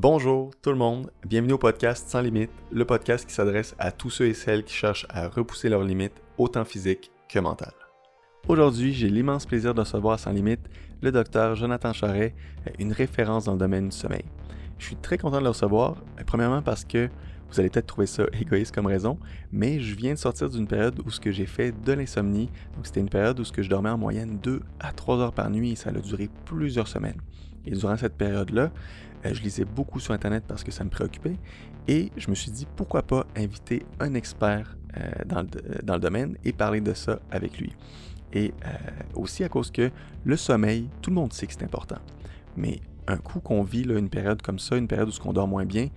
Bonjour tout le monde, bienvenue au podcast Sans Limites, le podcast qui s'adresse à tous ceux et celles qui cherchent à repousser leurs limites, autant physiques que mentales. Aujourd'hui, j'ai l'immense plaisir de recevoir Sans Limites le docteur Jonathan Charret, une référence dans le domaine du sommeil. Je suis très content de le recevoir, premièrement parce que vous allez peut-être trouver ça égoïste comme raison, mais je viens de sortir d'une période où ce que j'ai fait de l'insomnie, donc c'était une période où ce que je dormais en moyenne 2 à 3 heures par nuit et ça a duré plusieurs semaines. Et durant cette période-là, je lisais beaucoup sur Internet parce que ça me préoccupait et je me suis dit pourquoi pas inviter un expert euh, dans, le, domaine et parler de ça avec lui. Et euh, aussi à cause que le sommeil, tout le monde sait que c'est important. Mais un coup qu'on vit une période comme ça, une période où on dort moins bien,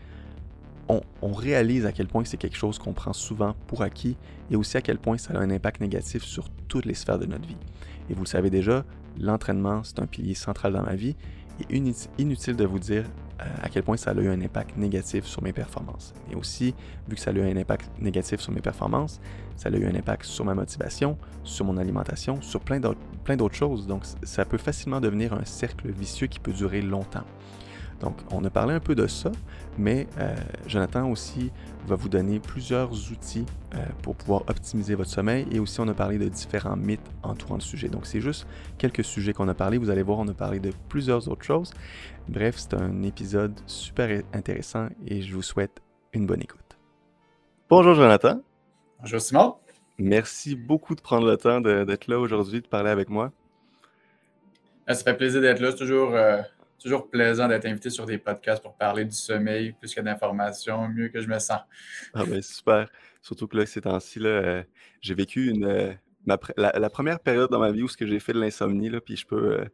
on, réalise à quel point c'est quelque chose qu'on prend souvent pour acquis et aussi à quel point ça a un impact négatif sur toutes les sphères de notre vie. Et vous le savez déjà, l'entraînement, c'est un pilier central dans ma vie et inutile de vous dire euh, à quel point ça a eu un impact négatif sur mes performances. Mais aussi, vu que ça a eu un impact négatif sur mes performances, ça a eu un impact sur ma motivation, sur mon alimentation, sur plein d'autres choses. Donc, ça peut facilement devenir un cercle vicieux qui peut durer longtemps. Donc, on a parlé un peu de ça, mais euh, Jonathan aussi va vous donner plusieurs outils euh, pour pouvoir optimiser votre sommeil et aussi on a parlé de différents mythes entourant le sujet. Donc, c'est juste quelques sujets qu'on a parlé. Vous allez voir, on a parlé de plusieurs autres choses. Bref, c'est un épisode super intéressant et je vous souhaite une bonne écoute. Bonjour Jonathan. Bonjour Simon. Merci beaucoup de prendre le temps d'être là aujourd'hui, de parler avec moi. Ça fait plaisir d'être là. C'est toujours euh, toujours plaisant d'être invité sur des podcasts pour parler du sommeil, plus que d'informations, mieux que je me sens. Ah ben super. Surtout que là, ces temps-ci, euh, j'ai vécu une, euh, la, première période dans ma vie où j'ai fait de l'insomnie, puis je peux. Euh,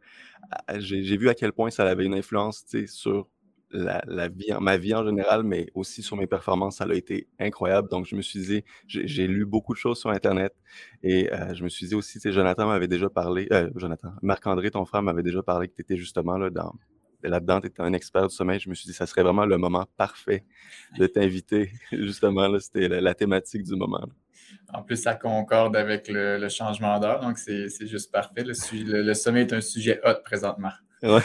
j'ai vu à quel point ça avait une influence sur la, vie, ma vie en général, mais aussi sur mes performances. Ça a été incroyable. Donc, je me suis dit, j'ai lu beaucoup de choses sur Internet et je me suis dit aussi, Jonathan m'avait déjà parlé, Jonathan, Marc-André, ton frère, m'avait déjà parlé que tu étais justement là, dans, là-dedans, tu étais un expert du sommeil. Je me suis dit, ça serait vraiment le moment parfait de t'inviter. Justement, c'était la, thématique du moment. En plus, ça concorde avec le, changement d'heure, donc c'est juste parfait. Le, sommeil est un sujet hot présentement. Ouais.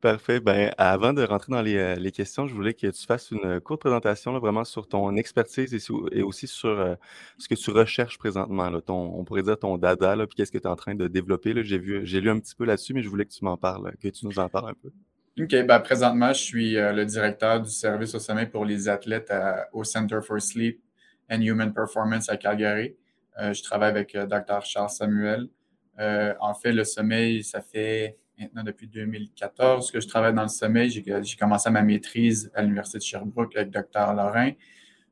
Parfait. Ben, avant de rentrer dans euh, les, questions, je voulais que tu fasses une courte présentation vraiment sur ton expertise et, aussi sur euh, ce que tu recherches présentement. on pourrait dire ton dada, puis qu'est-ce que tu es en train de développer. J'ai lu un petit peu là-dessus, mais je voulais que tu m'en parles, que tu nous en parles un peu. OK. Ben, présentement, je suis euh, le directeur du service au sommeil pour les athlètes au Center for Sleep and Human Performance à Calgary. je travaille avec Dr. Charles Samuel. en fait, le sommeil, ça fait maintenant depuis 2014 que je travaille dans le sommeil. J'ai commencé ma maîtrise à l'Université de Sherbrooke avec Dr. Lorrain.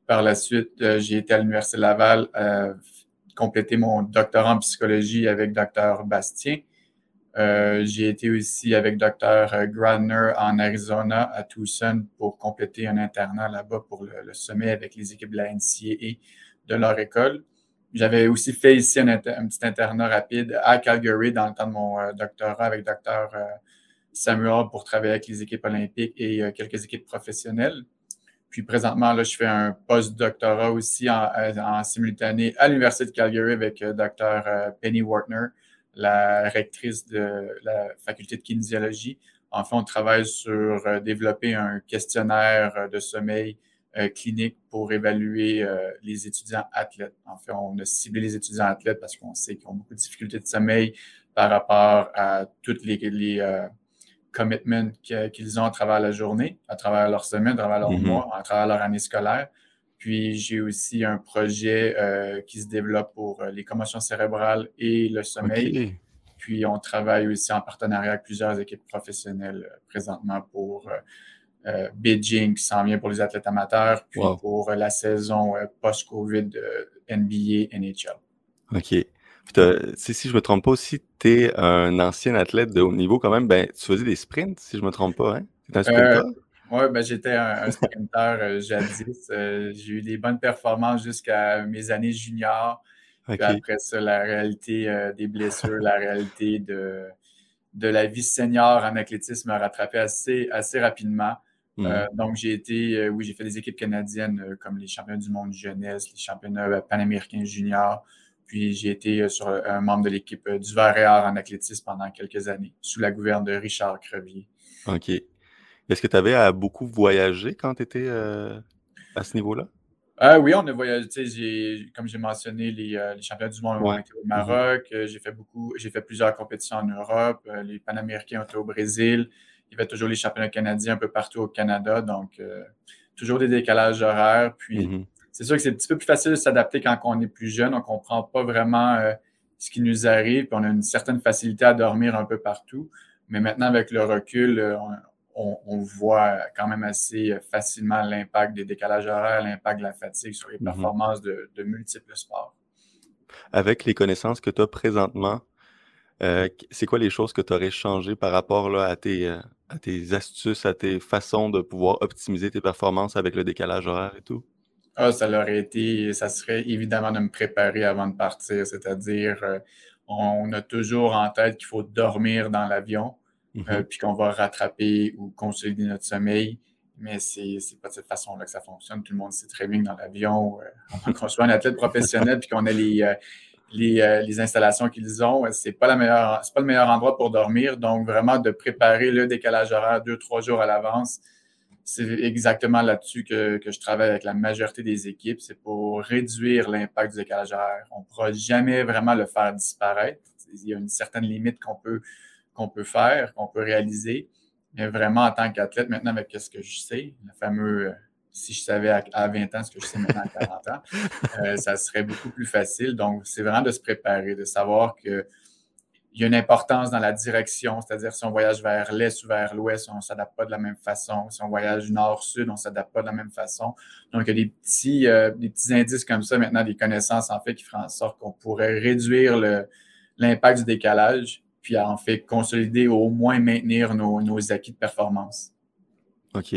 Par la suite, euh, j'ai été à l'Université Laval euh, compléter mon doctorat en psychologie avec Dr. Bastien. Euh, j'ai été aussi avec Dr. Gradner en Arizona, à Tucson, pour compléter un internat là-bas pour le, sommet avec les équipes de la NCAA de leur école. J'avais aussi fait ici un, petit internat rapide à Calgary dans le temps de mon euh, doctorat avec Dr. Euh, Samuel pour travailler avec les équipes olympiques et euh, quelques équipes professionnelles. Puis présentement, là, je fais un post-doctorat aussi en, simultané à l'Université de Calgary avec Dr. Penny Wartner, la rectrice de la faculté de kinésiologie. En fait, on travaille sur développer un questionnaire de sommeil clinique pour évaluer euh, les étudiants athlètes. En fait, on a ciblé les étudiants athlètes parce qu'on sait qu'ils ont beaucoup de difficultés de sommeil par rapport à toutes les, les euh, commitments qu'ils ont à travers la journée, à travers leur semaine, à travers leur mm-hmm. mois, à travers leur année scolaire. Puis j'ai aussi un projet qui se développe pour les commotions cérébrales et le sommeil. Puis on travaille aussi en partenariat avec plusieurs équipes professionnelles présentement pour euh, Beijing qui s'en vient pour les athlètes amateurs, puis pour la saison euh, post-COVID de NBA, NHL. OK. si je ne me trompe pas aussi, tu es un ancien athlète de haut niveau quand même. Ben, tu faisais des sprints, si je ne me trompe pas. Hein? un sprinter? Euh, oui, ben, j'étais un, sprinter jadis. j'ai eu des bonnes performances jusqu'à mes années juniors. après ça, la réalité des blessures, la réalité de, de la vie senior en athlétisme m'a rattrapé assez, assez rapidement. Euh, mm. donc, j'ai été, euh, oui, j'ai fait des équipes canadiennes euh, comme les championnats du monde jeunesse, les championnats panaméricains juniors. Puis, j'ai été sur un membre de l'équipe du Vert et en athlétisme pendant quelques années, sous la gouverne de Richard Crevier. OK. Est-ce que tu avais à beaucoup voyager quand tu étais à ce niveau-là? Oui, on a voyagé. Comme j'ai mentionné, les, euh, les, championnats du monde ont été au. Maroc. Euh, j'ai fait beaucoup, j'ai fait plusieurs compétitions en Europe. Euh, les Panaméricains ont été au Brésil. Il y avait toujours les championnats canadiens un peu partout au Canada. Donc, toujours des décalages horaires. Puis, mm-hmm. c'est sûr que c'est un petit peu plus facile de s'adapter quand on est plus jeune. On ne comprend pas vraiment ce qui nous arrive. Puis, on a une certaine facilité à dormir un peu partout. Mais maintenant, avec le recul, on, on, voit quand même assez facilement l'impact des décalages horaires, l'impact de la fatigue sur les mm-hmm. performances de, multiples sports. Avec les connaissances que tu as présentement, euh, c'est quoi les choses que tu aurais changées par rapport là, à, tes, euh, à tes astuces, à tes façons de pouvoir optimiser tes performances avec le décalage horaire et tout? Ah, ça aurait été, ça serait évidemment de me préparer avant de partir, c'est-à-dire euh, on a toujours en tête qu'il faut dormir dans l'avion. Euh, mhm. puis qu'on va rattraper ou consolider notre sommeil. Mais c'est n'est pas de cette façon-là que ça fonctionne. Tout le monde sait très bien que dans l'avion, euh, qu'on soit un athlète professionnel puis qu'on ait les, euh, les, installations qu'ils ont, c'est pas, la meilleure, pas le meilleur endroit pour dormir. Donc, vraiment, de préparer le décalage horaire deux, trois jours à l'avance, c'est exactement là-dessus que, que, je travaille avec la majorité des équipes. C'est pour réduire l'impact du décalage horaire. On ne pourra jamais vraiment le faire disparaître. Il y a une certaine limite qu'on peut qu'on peut faire, qu'on peut réaliser. Mais vraiment, en tant qu'athlète, maintenant, avec ce que je sais, le fameux euh, si je savais à, 20 ans ce que je sais maintenant à 40 ans, euh, ça serait beaucoup plus facile. Donc, c'est vraiment de se préparer, de savoir qu'il y a une importance dans la direction, c'est-à-dire si on voyage vers l'est ou vers l'ouest, on ne s'adapte pas de la même façon. Si on voyage nord-sud, on ne s'adapte pas de la même façon. Donc, il y a des petits, euh, des petits indices comme ça, maintenant, des connaissances en fait qui feraient en sorte qu'on pourrait réduire l'impact du décalage puis en fait consolider ou au moins maintenir nos, acquis de performance. OK.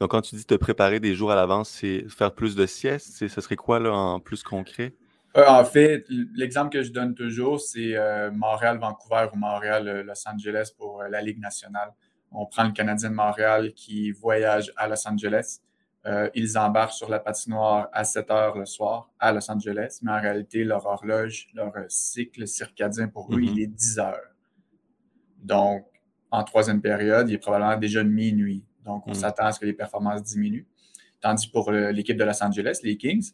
Donc, quand tu dis te préparer des jours à l'avance, c'est faire plus de siestes. Ce serait quoi là, en plus concret? Euh, en fait, l'exemple que je donne toujours, c'est euh, Montréal-Vancouver ou Montréal-Los Angeles pour euh, la Ligue nationale. On prend le Canadien de Montréal qui voyage à Los Angeles. ils embarquent sur la patinoire à 7 heures le soir à Los Angeles, mais en réalité, leur horloge, leur cycle circadien pour eux, il mm-hmm. est 10 heures. Donc, en troisième période, il est probablement déjà minuit. Donc, on mm. s'attend à ce que les performances diminuent. Tandis pour l'équipe de Los Angeles, les Kings,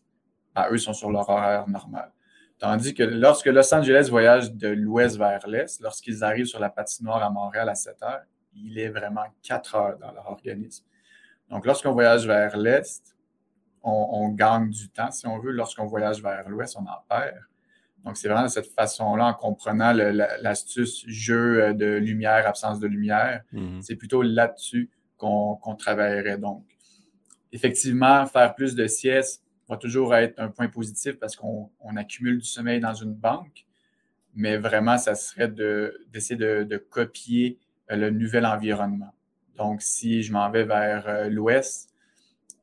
ben, eux sont sur leur horaire normal. Tandis que lorsque Los Angeles voyage de l'ouest vers l'est, lorsqu'ils arrivent sur la patinoire à Montréal à 7 heures, il est vraiment 4 heures dans leur organisme. Donc, lorsqu'on voyage vers l'est, on, on, gagne du temps, si on veut. Lorsqu'on voyage vers l'ouest, on en perd. Donc, c'est vraiment de cette façon-là, en comprenant l'astuce jeu euh, de lumière, absence de lumière. Mhm. C'est plutôt là-dessus qu'on travaillerait. Donc, effectivement, faire plus de siestes va toujours être un point positif parce qu'on accumule du sommeil dans une banque, mais vraiment, ça serait d'essayer de, copier euh, le nouvel environnement. Donc, si je m'en vais vers euh, l'ouest,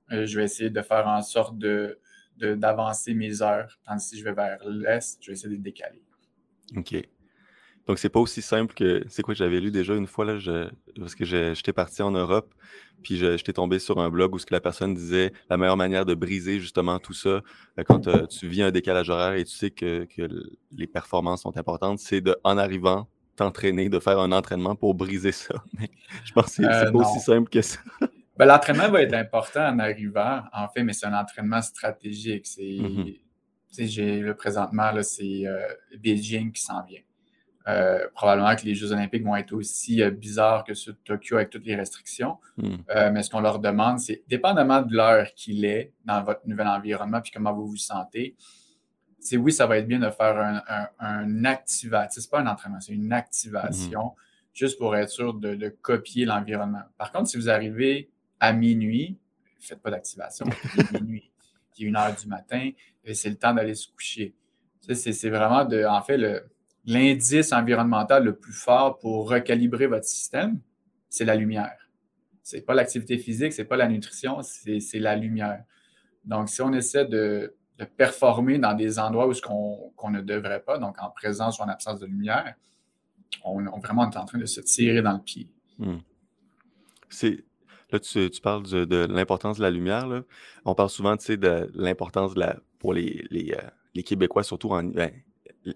je vais essayer de faire en sorte de, d'avancer mes heures. Tandis que si je vais vers l'est, je vais essayer de décaler. OK. Donc, c'est pas aussi simple que. C'est quoi, j'avais lu déjà une fois, là, parce que j'étais parti en Europe, puis j'étais tombé sur un blog où ce que la personne disait la meilleure manière de briser justement tout ça, euh, quand euh, tu vis un décalage horaire et tu sais que, les performances sont importantes, c'est de, en arrivant, t'entraîner, de faire un entraînement pour briser ça. Mais je pense que c'est euh, pas aussi simple que ça. Ben, l'entraînement va être important en arrivant, en fait, mais c'est un entraînement stratégique. C'est, mm-hmm. j'ai, le présentement, là, c'est euh, Beijing qui s'en vient. Euh, probablement que les Jeux olympiques vont être aussi euh, bizarres que ceux de Tokyo avec toutes les restrictions. Mm. mais ce qu'on leur demande, c'est, dépendamment de l'heure qu'il est dans votre nouvel environnement puis comment vous vous sentez, c'est oui, ça va être bien de faire un, un, activation. C'est pas un entraînement, c'est une activation, mm-hmm. juste pour être sûr de, de copier l'environnement. Par contre, si vous arrivez à minuit, faites pas d'activation. minuit, qui est une heure du matin, et c'est le temps d'aller se coucher. C'est vraiment de, en fait, l'indice environnemental le plus fort pour recalibrer votre système, c'est la lumière. C'est pas l'activité physique, c'est pas la nutrition, c'est la lumière. Donc, si on essaie de, performer dans des endroits où ce qu'on ne devrait pas, donc en présence ou en absence de lumière, on, on vraiment en train de se tirer dans le pied. Hmm. Là, tu, parles de, l'importance de la lumière. On parle souvent de l'importance pour euh, les, Québécois, surtout en, ben,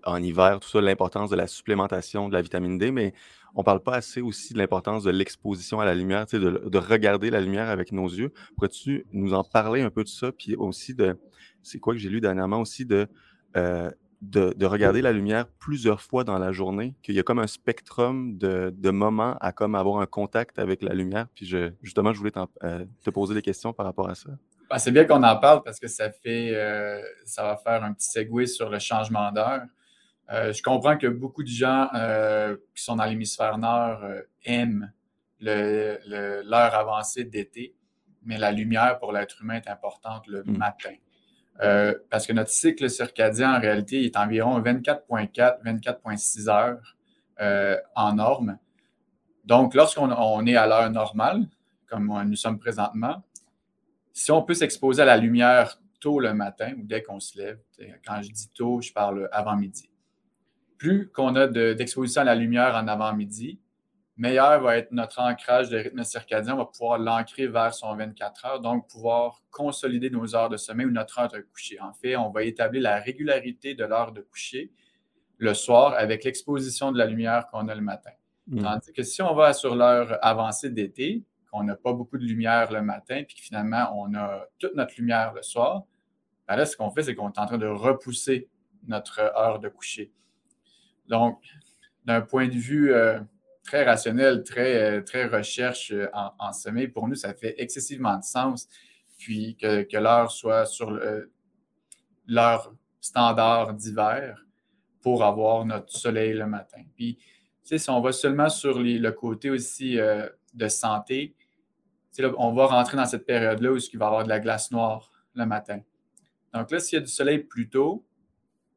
en hiver, tout ça, l'importance de la supplémentation de la vitamine D, mais on ne parle pas assez aussi de l'importance de l'exposition à la lumière, de, de, regarder la lumière avec nos yeux. Pourrais-tu nous en parler un peu de ça? Puis aussi de, c'est quoi que j'ai lu dernièrement aussi, de, euh, de, regarder la lumière plusieurs fois dans la journée, qu'il y a comme un spectrum de, moments à comme avoir un contact avec la lumière? Puis justement, je voulais euh, te poser des questions par rapport à ça. Ben, c'est bien qu'on en parle parce que ça fait, euh, ça va faire un petit segue sur le changement d'heure. Euh, je comprends que beaucoup de gens euh, qui sont dans l'hémisphère nord aiment l'heure avancée d'été, mais la lumière pour l'être humain est importante le hmm. matin. parce que notre cycle circadien, en réalité, est environ 24,4, 24,6 heures en norme. Donc, lorsqu'on est à l'heure normale, comme nous sommes présentement, si on peut s'exposer à la lumière tôt le matin ou dès qu'on se lève, quand je dis tôt, je parle avant midi. Plus qu'on a d'exposition à la lumière en avant-midi, meilleur va être notre ancrage de rythme circadien. On va pouvoir l'ancrer vers son 24 heures, donc pouvoir consolider nos heures de sommeil ou notre heure de coucher. En fait, on va établir la régularité de l'heure de coucher le soir avec l'exposition de la lumière qu'on a le matin. Mmh. Tandis que si on va sur l'heure avancée d'été, qu'on n'a pas beaucoup de lumière le matin, puis que finalement, on a toute notre lumière le soir, ben là, ce qu'on fait, c'est qu'on est en train de repousser notre heure de coucher. Donc, d'un point de vue euh, très rationnel, très, euh, très recherche euh, en, sommeil, pour nous, ça fait excessivement de sens. Puis que, l'heure soit sur l'heure standard d'hiver pour avoir notre soleil le matin. Puis, si on va seulement sur le côté aussi de santé, on va rentrer dans cette période-là où il va y avoir de la glace noire le matin. Donc là, s'il y a du soleil plus tôt,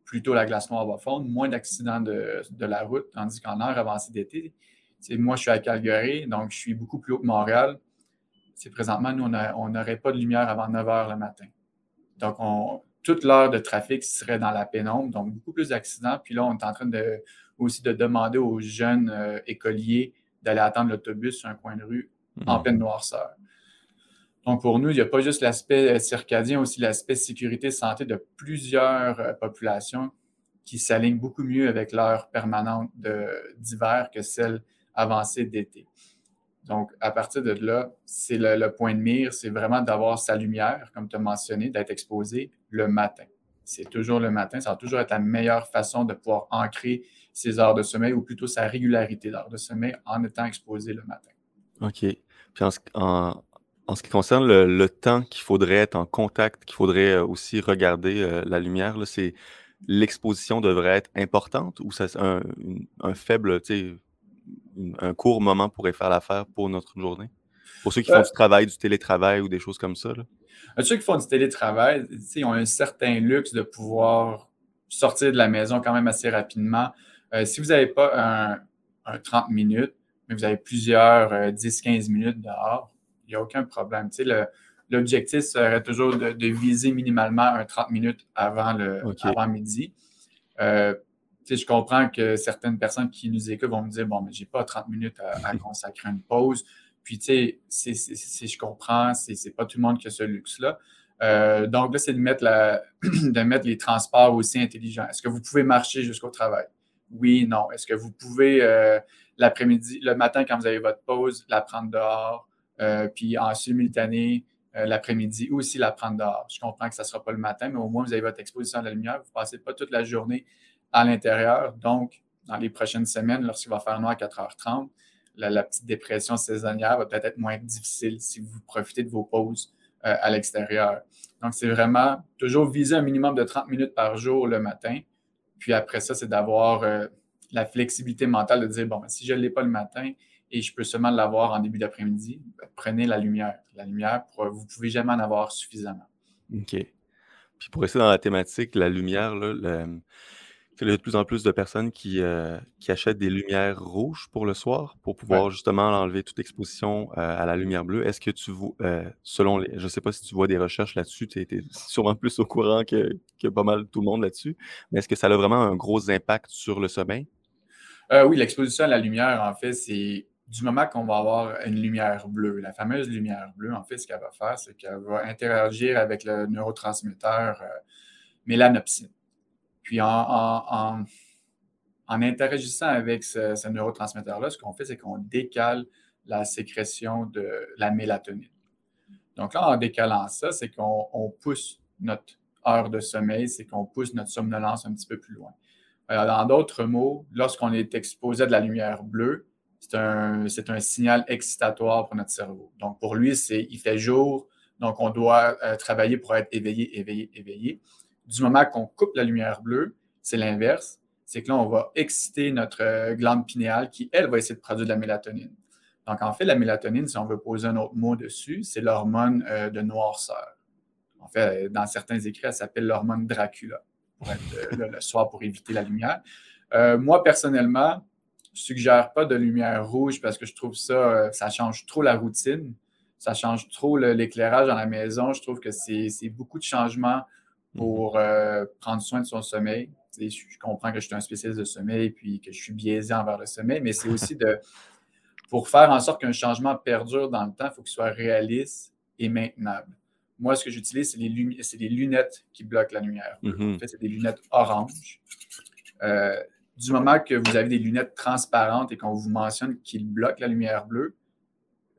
plus tôt la glace noire va fondre, moins d'accidents de, la route, tandis qu'en heure avancée d'été, moi, je suis à Calgary, donc je suis beaucoup plus haut que Montréal. C'est présentement, nous, on n'aurait pas de lumière avant 9 heures le matin. Donc, toute l'heure de trafic serait dans la pénombre, donc beaucoup plus d'accidents. Puis là, on est en train de, aussi de demander aux jeunes euh, écoliers d'aller attendre l'autobus sur un coin de rue en mhm. pleine noirceur. Donc, pour nous, il n'y a pas juste l'aspect euh, circadien, aussi l'aspect sécurité, santé de plusieurs euh, populations qui s'alignent beaucoup mieux avec l'heure permanente d'hiver que celle avancée d'été. Donc, à partir de là, c'est le, point de mire, c'est vraiment d'avoir sa lumière, comme tu as mentionné, d'être exposé le matin. C'est toujours le matin, ça va toujours être la meilleure façon de pouvoir ancrer ses heures de sommeil ou plutôt sa régularité d'heures de sommeil en étant exposé le matin. OK. Puis en, ce qui concerne le, temps qu'il faudrait être en contact, qu'il faudrait euh, aussi regarder euh, la lumière, c'est l'exposition devrait être importante ou ça, un, un faible, un court moment pourrait faire l'affaire pour notre journée? Pour ceux qui font du travail, du télétravail ou des choses comme ça. Là. Ceux qui font du télétravail, ils ont un certain luxe de pouvoir sortir de la maison quand même assez rapidement. Euh, si vous n'avez pas un 30 minutes, mais vous avez plusieurs 10-15 euh, minutes dehors, il n'y a aucun problème. Tu sais, l'objectif serait toujours de, viser minimalement un 30 minutes avant, le, avant midi. Euh, tu sais, je comprends que certaines personnes qui nous écoutent vont me dire Bon, mais j'ai pas 30 minutes à, consacrer une pause. Puis, tu sais, je comprends, c'est pas tout le monde qui a ce luxe-là. Euh, donc, là, c'est de, mettre de mettre les transports aussi intelligents. Est-ce que vous pouvez marcher jusqu'au travail? Oui, non. Est-ce que vous pouvez l'après-midi, le matin, quand vous avez votre pause, la prendre dehors, euh, puis en simultané, euh, l'après-midi aussi la prendre dehors. Je comprends que ça ne sera pas le matin, mais au moins, vous avez votre exposition à la lumière. Vous ne passez pas toute la journée à l'intérieur. Donc, dans les prochaines semaines, lorsqu'il va faire noir à 4h30, la, petite dépression saisonnière va peut-être être moins difficile si vous profitez de vos pauses euh, à l'extérieur. Donc, c'est vraiment toujours viser un minimum de 30 minutes par jour le matin. Puis après ça, c'est d'avoir la flexibilité mentale de dire, bon, ben, si je ne l'ai pas le matin et je peux seulement l'avoir en début d'après-midi, prenez la lumière. La lumière, vous ne pouvez jamais en avoir suffisamment. OK. Puis pour rester dans la thématique, la lumière, là, le, il y a de plus en plus de personnes qui, euh, qui, achètent des lumières rouges pour le soir pour pouvoir justement enlever toute exposition euh, à la lumière bleue. Est-ce que tu vois, euh, selon les, je ne sais pas si tu vois des recherches là-dessus, tu es, sûrement plus au courant que, que pas mal tout le monde là-dessus, mais est-ce que ça a vraiment un gros impact sur le sommeil? oui, l'exposition à la lumière, en fait, c'est du moment qu'on va avoir une lumière bleue, la fameuse lumière bleue, en fait, ce qu'elle va faire, c'est qu'elle va interagir avec le neurotransmetteur mélanopsine. Puis en, interagissant avec ce, neurotransmetteur-là, ce qu'on fait, c'est qu'on décale la sécrétion de la mélatonine. Donc là, en décalant ça, c'est qu'on pousse notre heure de sommeil, c'est qu'on pousse notre somnolence un petit peu plus loin. dans d'autres mots, lorsqu'on est exposé à de la lumière bleue, c'est un, un, signal excitatoire pour notre cerveau. Donc, pour lui, c'est il fait jour, donc on doit euh, travailler pour être éveillé, éveillé, éveillé. Du moment qu'on coupe la lumière bleue, c'est l'inverse. C'est que là, on va exciter notre euh, glande pinéale qui, elle, va essayer de produire de la mélatonine. Donc, en fait, la mélatonine, si on veut poser un autre mot dessus, c'est l'hormone euh, de noirceur. En fait, dans certains écrits, elle s'appelle l'hormone Dracula, pour être le soir pour éviter la lumière. moi, personnellement, suggère pas de lumière rouge parce que je trouve ça, euh, ça change trop la routine. Ça change trop l'éclairage dans la maison. Je trouve que c'est beaucoup de changements pour mhm. euh, prendre soin de son sommeil. je comprends que je suis un spécialiste de sommeil et que je suis biaisé envers le sommeil, mais c'est aussi de pour faire en sorte qu'un changement perdure dans le temps, il faut qu'il soit réaliste et maintenable. Moi, ce que j'utilise, c'est les, lunettes qui bloquent la lumière. Mhm. En fait, c'est des lunettes orange. Euh, du moment que vous avez des lunettes transparentes et qu'on vous mentionne qu'ils bloquent la lumière bleue,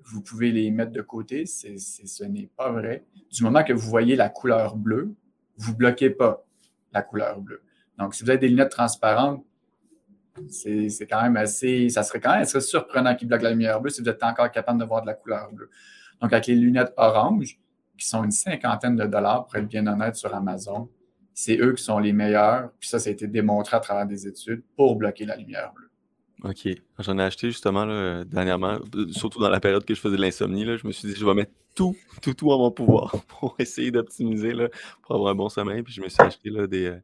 vous pouvez les mettre de côté. ce n'est pas vrai. Du moment que vous voyez la couleur bleue, vous ne bloquez pas la couleur bleue. Donc, si vous avez des lunettes transparentes, c'est quand même assez. Ça serait quand même assez surprenant qu'ils bloquent la lumière bleue si vous êtes encore capable de voir de la couleur bleue. Donc, avec les lunettes orange, qui sont une cinquantaine de dollars, pour être bien honnête, sur Amazon, c'est eux qui sont les meilleurs. Puis ça, ça a été démontré à travers des études pour bloquer la lumière bleue. OK. J'en ai acheté justement dernièrement, surtout dans la période que je faisais de l'insomnie. Je me suis dit, je vais mettre tout, tout, tout en mon pouvoir pour essayer d'optimiser, pour avoir un bon sommeil. Puis je me suis acheté là, des,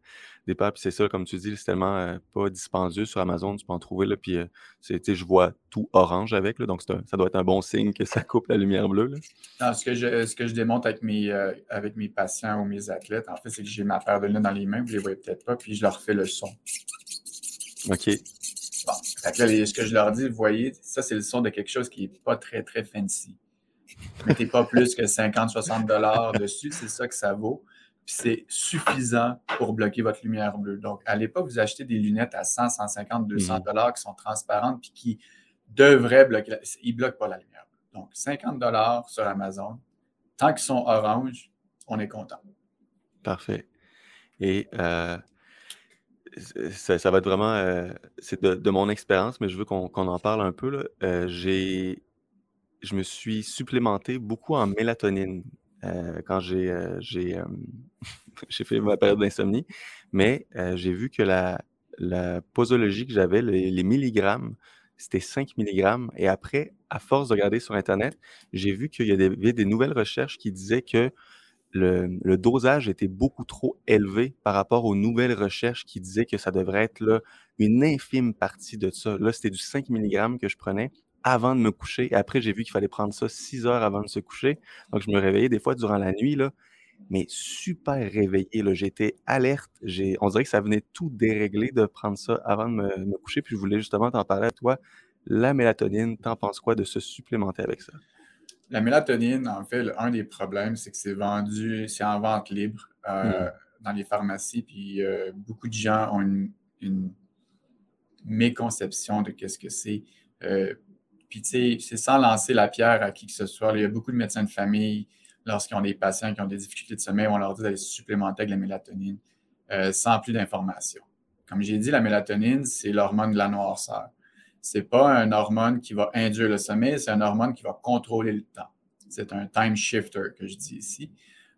euh, Puis c'est ça, comme tu dis, c'est tellement euh, pas dispendieux sur Amazon, tu peux en trouver. Là, puis euh, je vois tout orange avec. Là, donc ça doit être un bon signe que ça coupe la lumière bleue. ce, que je, ce que je démontre avec mes, avec mes patients ou mes athlètes, en fait, c'est que j'ai ma paire de lunettes dans les mains, vous ne les voyez peut-être pas, puis je leur fais le son. OK. Bon, ce que je leur dis, vous voyez, ça, c'est le son de quelque chose qui n'est pas très, très fancy. Mettez pas plus que 50-60 dollars dessus, c'est ça que ça vaut. C'est suffisant pour bloquer votre lumière bleue. Donc, à l'époque, vous achetez des lunettes à 100, 150, 200 dollars qui sont transparentes puis qui devraient bloquer. Ils ne bloquent pas la lumière bleue. Donc, 50 dollars sur Amazon. Tant qu'ils sont orange, on est content. Parfait. Et euh, ça, va être vraiment, euh, c'est de, mon expérience, mais je veux qu'on en parle un peu. Euh, j'ai, je me suis supplémenté beaucoup en mélatonine euh, quand j'ai, j'ai, j'ai fait ma période d'insomnie, mais j'ai vu que la, la posologie que j'avais, les, milligrammes, c'était 5 milligrammes. Et après, à force de regarder sur Internet, j'ai vu qu'il y avait des nouvelles recherches qui disaient que le, dosage était beaucoup trop élevé par rapport aux nouvelles recherches qui disaient que ça devrait être là, une infime partie de ça. Là, c'était du 5 mg que je prenais avant de me coucher. Et après, j'ai vu qu'il fallait prendre ça 6 heures avant de se coucher. Donc, je me réveillais des fois durant la nuit, là, mais super réveillé. J'étais alerte. On dirait que ça venait tout dérégler de prendre ça avant de me, me coucher. Puis je voulais justement t'en parler à toi. La mélatonine, t'en penses quoi de se supplémenter avec ça? La mélatonine, en fait, un des problèmes, c'est que c'est vendu, c'est en vente libre euh, mm. dans les pharmacies, puis euh, beaucoup de gens ont une, méconception de qu'est-ce que c'est. Euh, puis, tu sais, c'est sans lancer la pierre à qui que ce soit. Il y a beaucoup de médecins de famille, lorsqu'ils ont des patients qui ont des difficultés de sommeil, on leur dit d'aller supplémenter avec la mélatonine sans plus d'informations. Comme j'ai dit, la mélatonine, c'est l'hormone de la noirceur c'est pas un hormone qui va induire le sommeil, c'est un hormone qui va contrôler le temps. C'est un time shifter que je dis ici.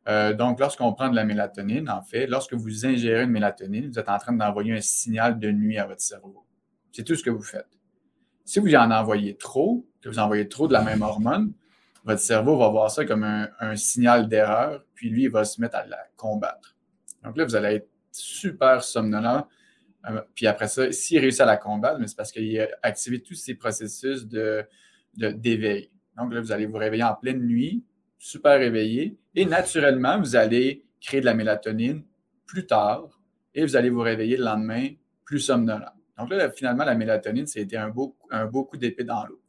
Euh, donc, lorsqu'on prend de la mélatonine, en fait, lorsque vous ingérez une mélatonine, vous êtes en train d'envoyer un signal de nuit à votre cerveau. C'est tout ce que vous faites. Si vous en envoyez trop, que vous envoyez trop de la même hormone, votre cerveau va voir ça comme un, signal d'erreur, puis lui, il va se mettre à la combattre. Donc là, vous allez être super somnolent, euh, puis après ça, s'il réussit à la combattre, c'est parce qu'il a activé tous ces processus de, d'éveil. Donc là, vous allez vous réveiller en pleine nuit, super réveillé, et naturellement, vous allez créer de la mélatonine plus tard, et vous allez vous réveiller le lendemain plus somnolent. Donc là, finalement, la mélatonine, c'était un beau, un beau coup d'épée dans l'eau.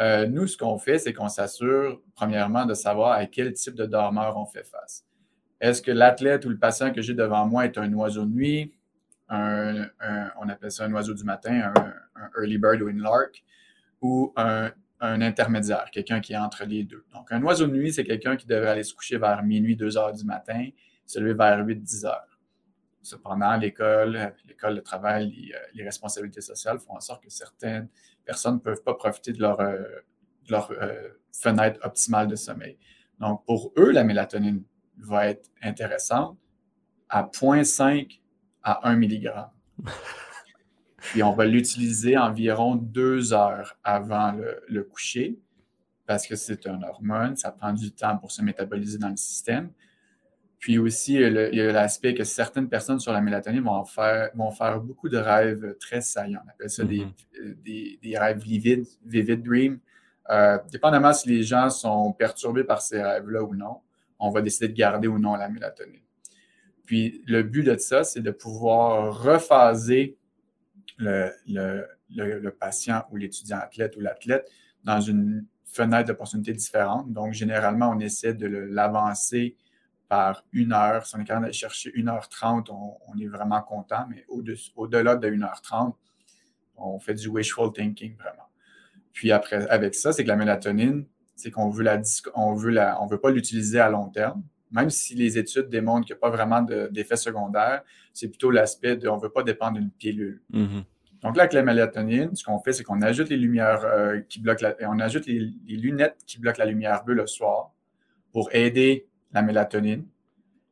Euh, nous, ce qu'on fait, c'est qu'on s'assure, premièrement, de savoir à quel type de dormeur on fait face. Est-ce que l'athlète ou le patient que j'ai devant moi est un oiseau de nuit? on appelle ça un oiseau du matin, un, early bird ou une lark, ou un, intermédiaire, quelqu'un qui est entre les deux. Donc, un oiseau de nuit, c'est quelqu'un qui devrait aller se coucher vers minuit, 2 heures du matin, se lever vers 8, 10 heures. Cependant, l'école, l'école, de travail, euh, les, responsabilités sociales font en sorte que certaines personnes ne peuvent pas profiter de leur, euh, leur euh, fenêtre optimale de sommeil. Donc, pour eux, la mélatonine va être intéressante à 0,5 à 1 mg. Puis on va l'utiliser environ deux heures avant le, le coucher parce que c'est un hormone, ça prend du temps pour se métaboliser dans le système. Puis aussi, il y a l'aspect que certaines personnes sur la mélatonine vont faire, vont faire beaucoup de rêves très saillants. On appelle ça des, mm-hmm. des, rêves vivides, vivid dreams. Euh, dépendamment si les gens sont perturbés par ces rêves-là ou non, on va décider de garder ou non la mélatonine. Puis le but de ça, c'est de pouvoir rephaser le, le, le patient ou l'étudiant athlète ou l'athlète dans une fenêtre d'opportunité différente. Donc, généralement, on essaie de l'avancer par une heure. Si on est capable d'aller chercher 1h30, on, on, est vraiment content, mais au-delà de 1h30, on fait du wishful thinking vraiment. Puis après, avec ça, c'est que la mélatonine, c'est qu'on veut la, on veut la, on veut pas l'utiliser à long terme. Même si les études démontrent qu'il n'y a pas vraiment d'effet secondaire, c'est plutôt l'aspect de on ne veut pas dépendre d'une pilule. Mm-hmm. Donc là, avec la mélatonine, ce qu'on fait, c'est qu'on ajoute les lumières euh, qui bloquent la, on ajoute les, les, lunettes qui bloquent la lumière bleue le soir pour aider la mélatonine.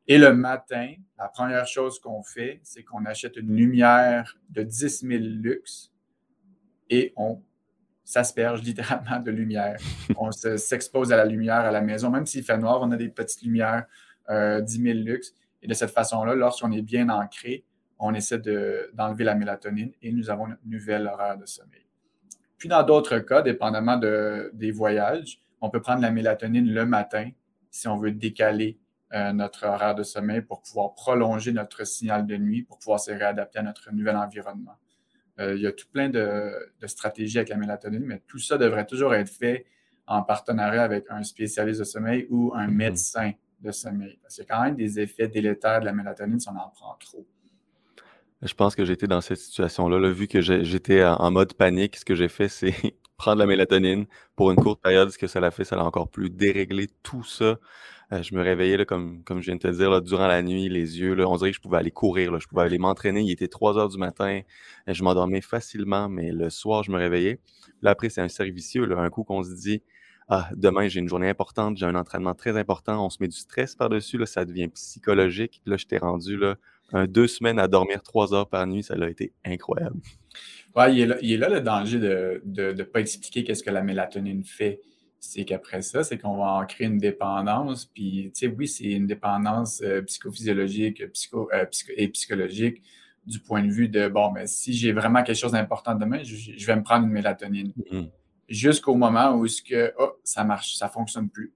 Et le matin, la première chose qu'on fait, c'est qu'on achète une lumière de 10 000 lux et on s'asperge littéralement de lumière. on s'expose à la lumière à la maison, même s'il fait noir, on a des petites lumières euh, 10 000 lux. Et de cette façon-là, lorsqu'on est bien ancré, on essaie d'enlever la mélatonine et nous avons une nouvelle horaire de sommeil. Puis dans d'autres cas, dépendamment de, des voyages, on peut prendre la mélatonine le matin si on veut décaler euh, notre horaire de sommeil pour pouvoir prolonger notre signal de nuit, pour pouvoir se réadapter à notre nouvel environnement. Euh, il y a tout plein de, stratégies avec la mélatonine, mais tout ça devrait toujours être fait en partenariat avec un spécialiste de sommeil ou un mhm. médecin de sommeil. Parce qu'il y a quand même des effets délétères de la mélatonine si on en prend trop. Je pense que j'étais dans cette situation-là. Vu que j'étais en mode panique, ce que j'ai fait, c'est prendre la mélatonine pour une courte période. Ce que ça l'a fait, ça l'a encore plus déréglé tout ça. Euh, je me réveillais, comme, je viens de te dire, durant la nuit, les yeux, là, on dirait que je pouvais aller courir, je pouvais aller m'entraîner. Il était 3 heures du matin, euh, je m'endormais facilement, mais le soir, je me réveillais. Là, après, c'est un servicieux, là, un coup qu'on se dit, ah, demain, j'ai une journée importante, j'ai un entraînement très important, on se met du stress par-dessus, ça devient psychologique. Là, je t'ai rendu là, un, deux semaines à dormir trois heures par nuit, ça a été incroyable. Ouais, il est là, le danger de ne pas expliquer qu'est-ce que la mélatonine fait c'est qu'après ça, c'est qu'on va en créer une dépendance. Puis, tu sais, oui, c'est une dépendance euh, psychophysiologique euh, et psychologique du point de vue de, bon, mais ben, si j'ai vraiment quelque chose d'important demain, je, vais me prendre une mélatonine. Mm-hmm. Jusqu'au moment où ce que, oh, ça marche, ça fonctionne plus.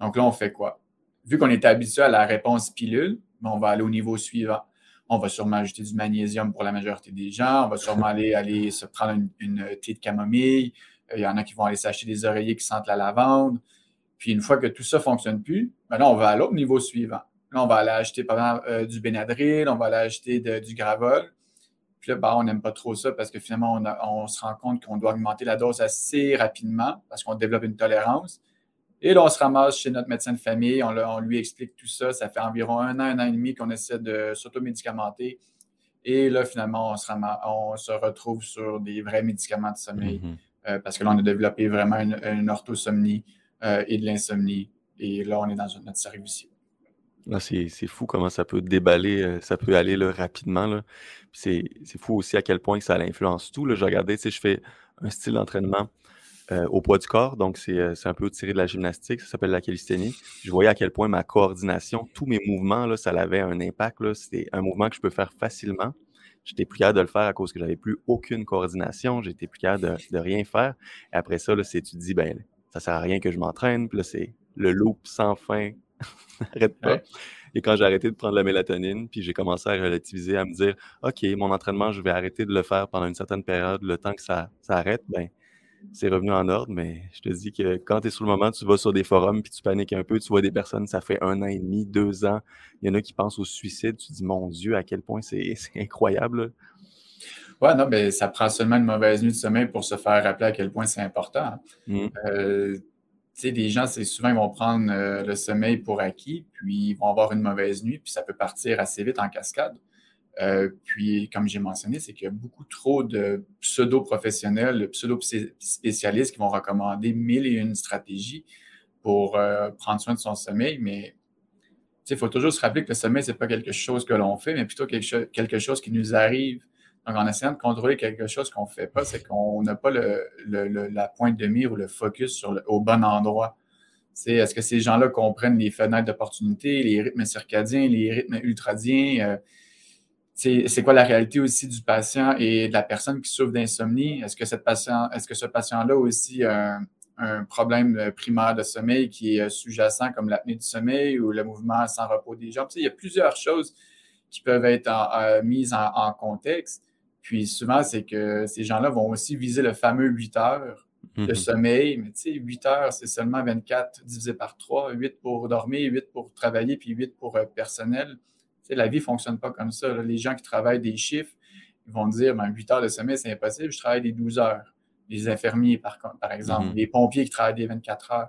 Donc là, on fait quoi? Vu qu'on est habitué à la réponse pilule, ben, on va aller au niveau suivant. On va sûrement ajouter du magnésium pour la majorité des gens. On va sûrement aller, aller se prendre une, thé de camomille. Il y en a qui vont aller s'acheter des oreillers qui sentent la lavande. Puis une fois que tout ça ne fonctionne plus, maintenant on va à l'autre niveau suivant. Là, on va aller acheter par exemple euh, du Benadryl, on va aller acheter du Gravol. Puis là, ben, on n'aime pas trop ça parce que finalement, on, se rend compte qu'on doit augmenter la dose assez rapidement parce qu'on développe une tolérance. Et là, on se ramasse chez notre médecin de famille, on, on lui explique tout ça. Ça fait environ un an, un an et demi qu'on essaie de s'automédicamenter. Et là, finalement, on se, on se retrouve sur des vrais médicaments de sommeil. Mm-hmm. Euh, parce que là, on a développé vraiment une, orthosomnie euh, et de l'insomnie. Et là, on est dans notre service C'est fou comment ça peut déballer, euh, ça peut aller rapidement. C'est fou aussi à quel point ça influence tout. Là. Je regardais, je fais un style d'entraînement au poids du corps, donc c'est un peu tiré de la gymnastique, ça s'appelle la calisthénie. Je voyais à quel point ma coordination, tous mes mouvements, là, ça avait un impact. C'était un mouvement que je peux faire facilement J'étais plus capable de le faire à cause que j'avais plus aucune coordination. J'étais plus capable de, rien faire. Et après ça, là, c'est, tu te dis, ben, ça sert à rien que je m'entraîne. Puis là, c'est le loop sans fin. Arrête pas. Et quand j'ai arrêté de prendre la mélatonine, puis j'ai commencé à relativiser, à me dire, OK, mon entraînement, je vais arrêter de le faire pendant une certaine période, le temps que ça, ça arrête, ben, c'est revenu en ordre, mais je te dis que quand tu es sur le moment, tu vas sur des forums puis tu paniques un peu, tu vois des personnes, ça fait un an et demi, deux ans, il y en a qui pensent au suicide, tu te dis, mon Dieu, à quel point c'est incroyable. Ouais, non, mais ça prend seulement une mauvaise nuit de sommeil pour se faire rappeler à quel point c'est important. Mmh. Euh, tu sais, des gens, c'est souvent, ils vont prendre euh, le sommeil pour acquis, puis ils vont avoir une mauvaise nuit, puis ça peut partir assez vite en cascade. Euh, puis, comme j'ai mentionné, c'est qu'il y a beaucoup trop de pseudo-professionnels, pseudo-spécialistes qui vont recommander mille et une stratégies pour euh, prendre soin de son sommeil, mais il faut toujours se rappeler que le sommeil, ce n'est pas quelque chose que l'on fait, mais plutôt quelque, chose qui nous arrive. Donc, en essayant de contrôler quelque chose qu'on ne fait pas, c'est qu'on n'a pas la pointe de mire ou le focus au bon endroit. Est-ce que ces gens-là comprennent les fenêtres d'opportunité, les rythmes circadiens, les rythmes ultradiens? Euh, c'est quoi la réalité aussi du patient et de la personne qui souffre d'insomnie? Est-ce que, cette patient, est-ce que ce patient-là a aussi un, problème primaire de sommeil qui est sous-jacent comme l'apnée du sommeil ou le mouvement sans repos des jambes? il y a plusieurs choses qui peuvent être mises en, contexte. Puis souvent, c'est que ces gens-là vont aussi viser le fameux 8 heures de mm-hmm. sommeil. Mais tu sais, 8 heures, c'est seulement 24 divisé par 3, 8 pour dormir, 8 pour travailler, puis 8 pour euh, personnel la vie ne fonctionne pas comme ça. Les gens qui travaillent des chiffres, ils vont dire ben, 8 heures de sommeil, c'est impossible, je travaille des 12 heures. Les infirmiers, par, par exemple, mm-hmm. les pompiers qui travaillent des 24 heures.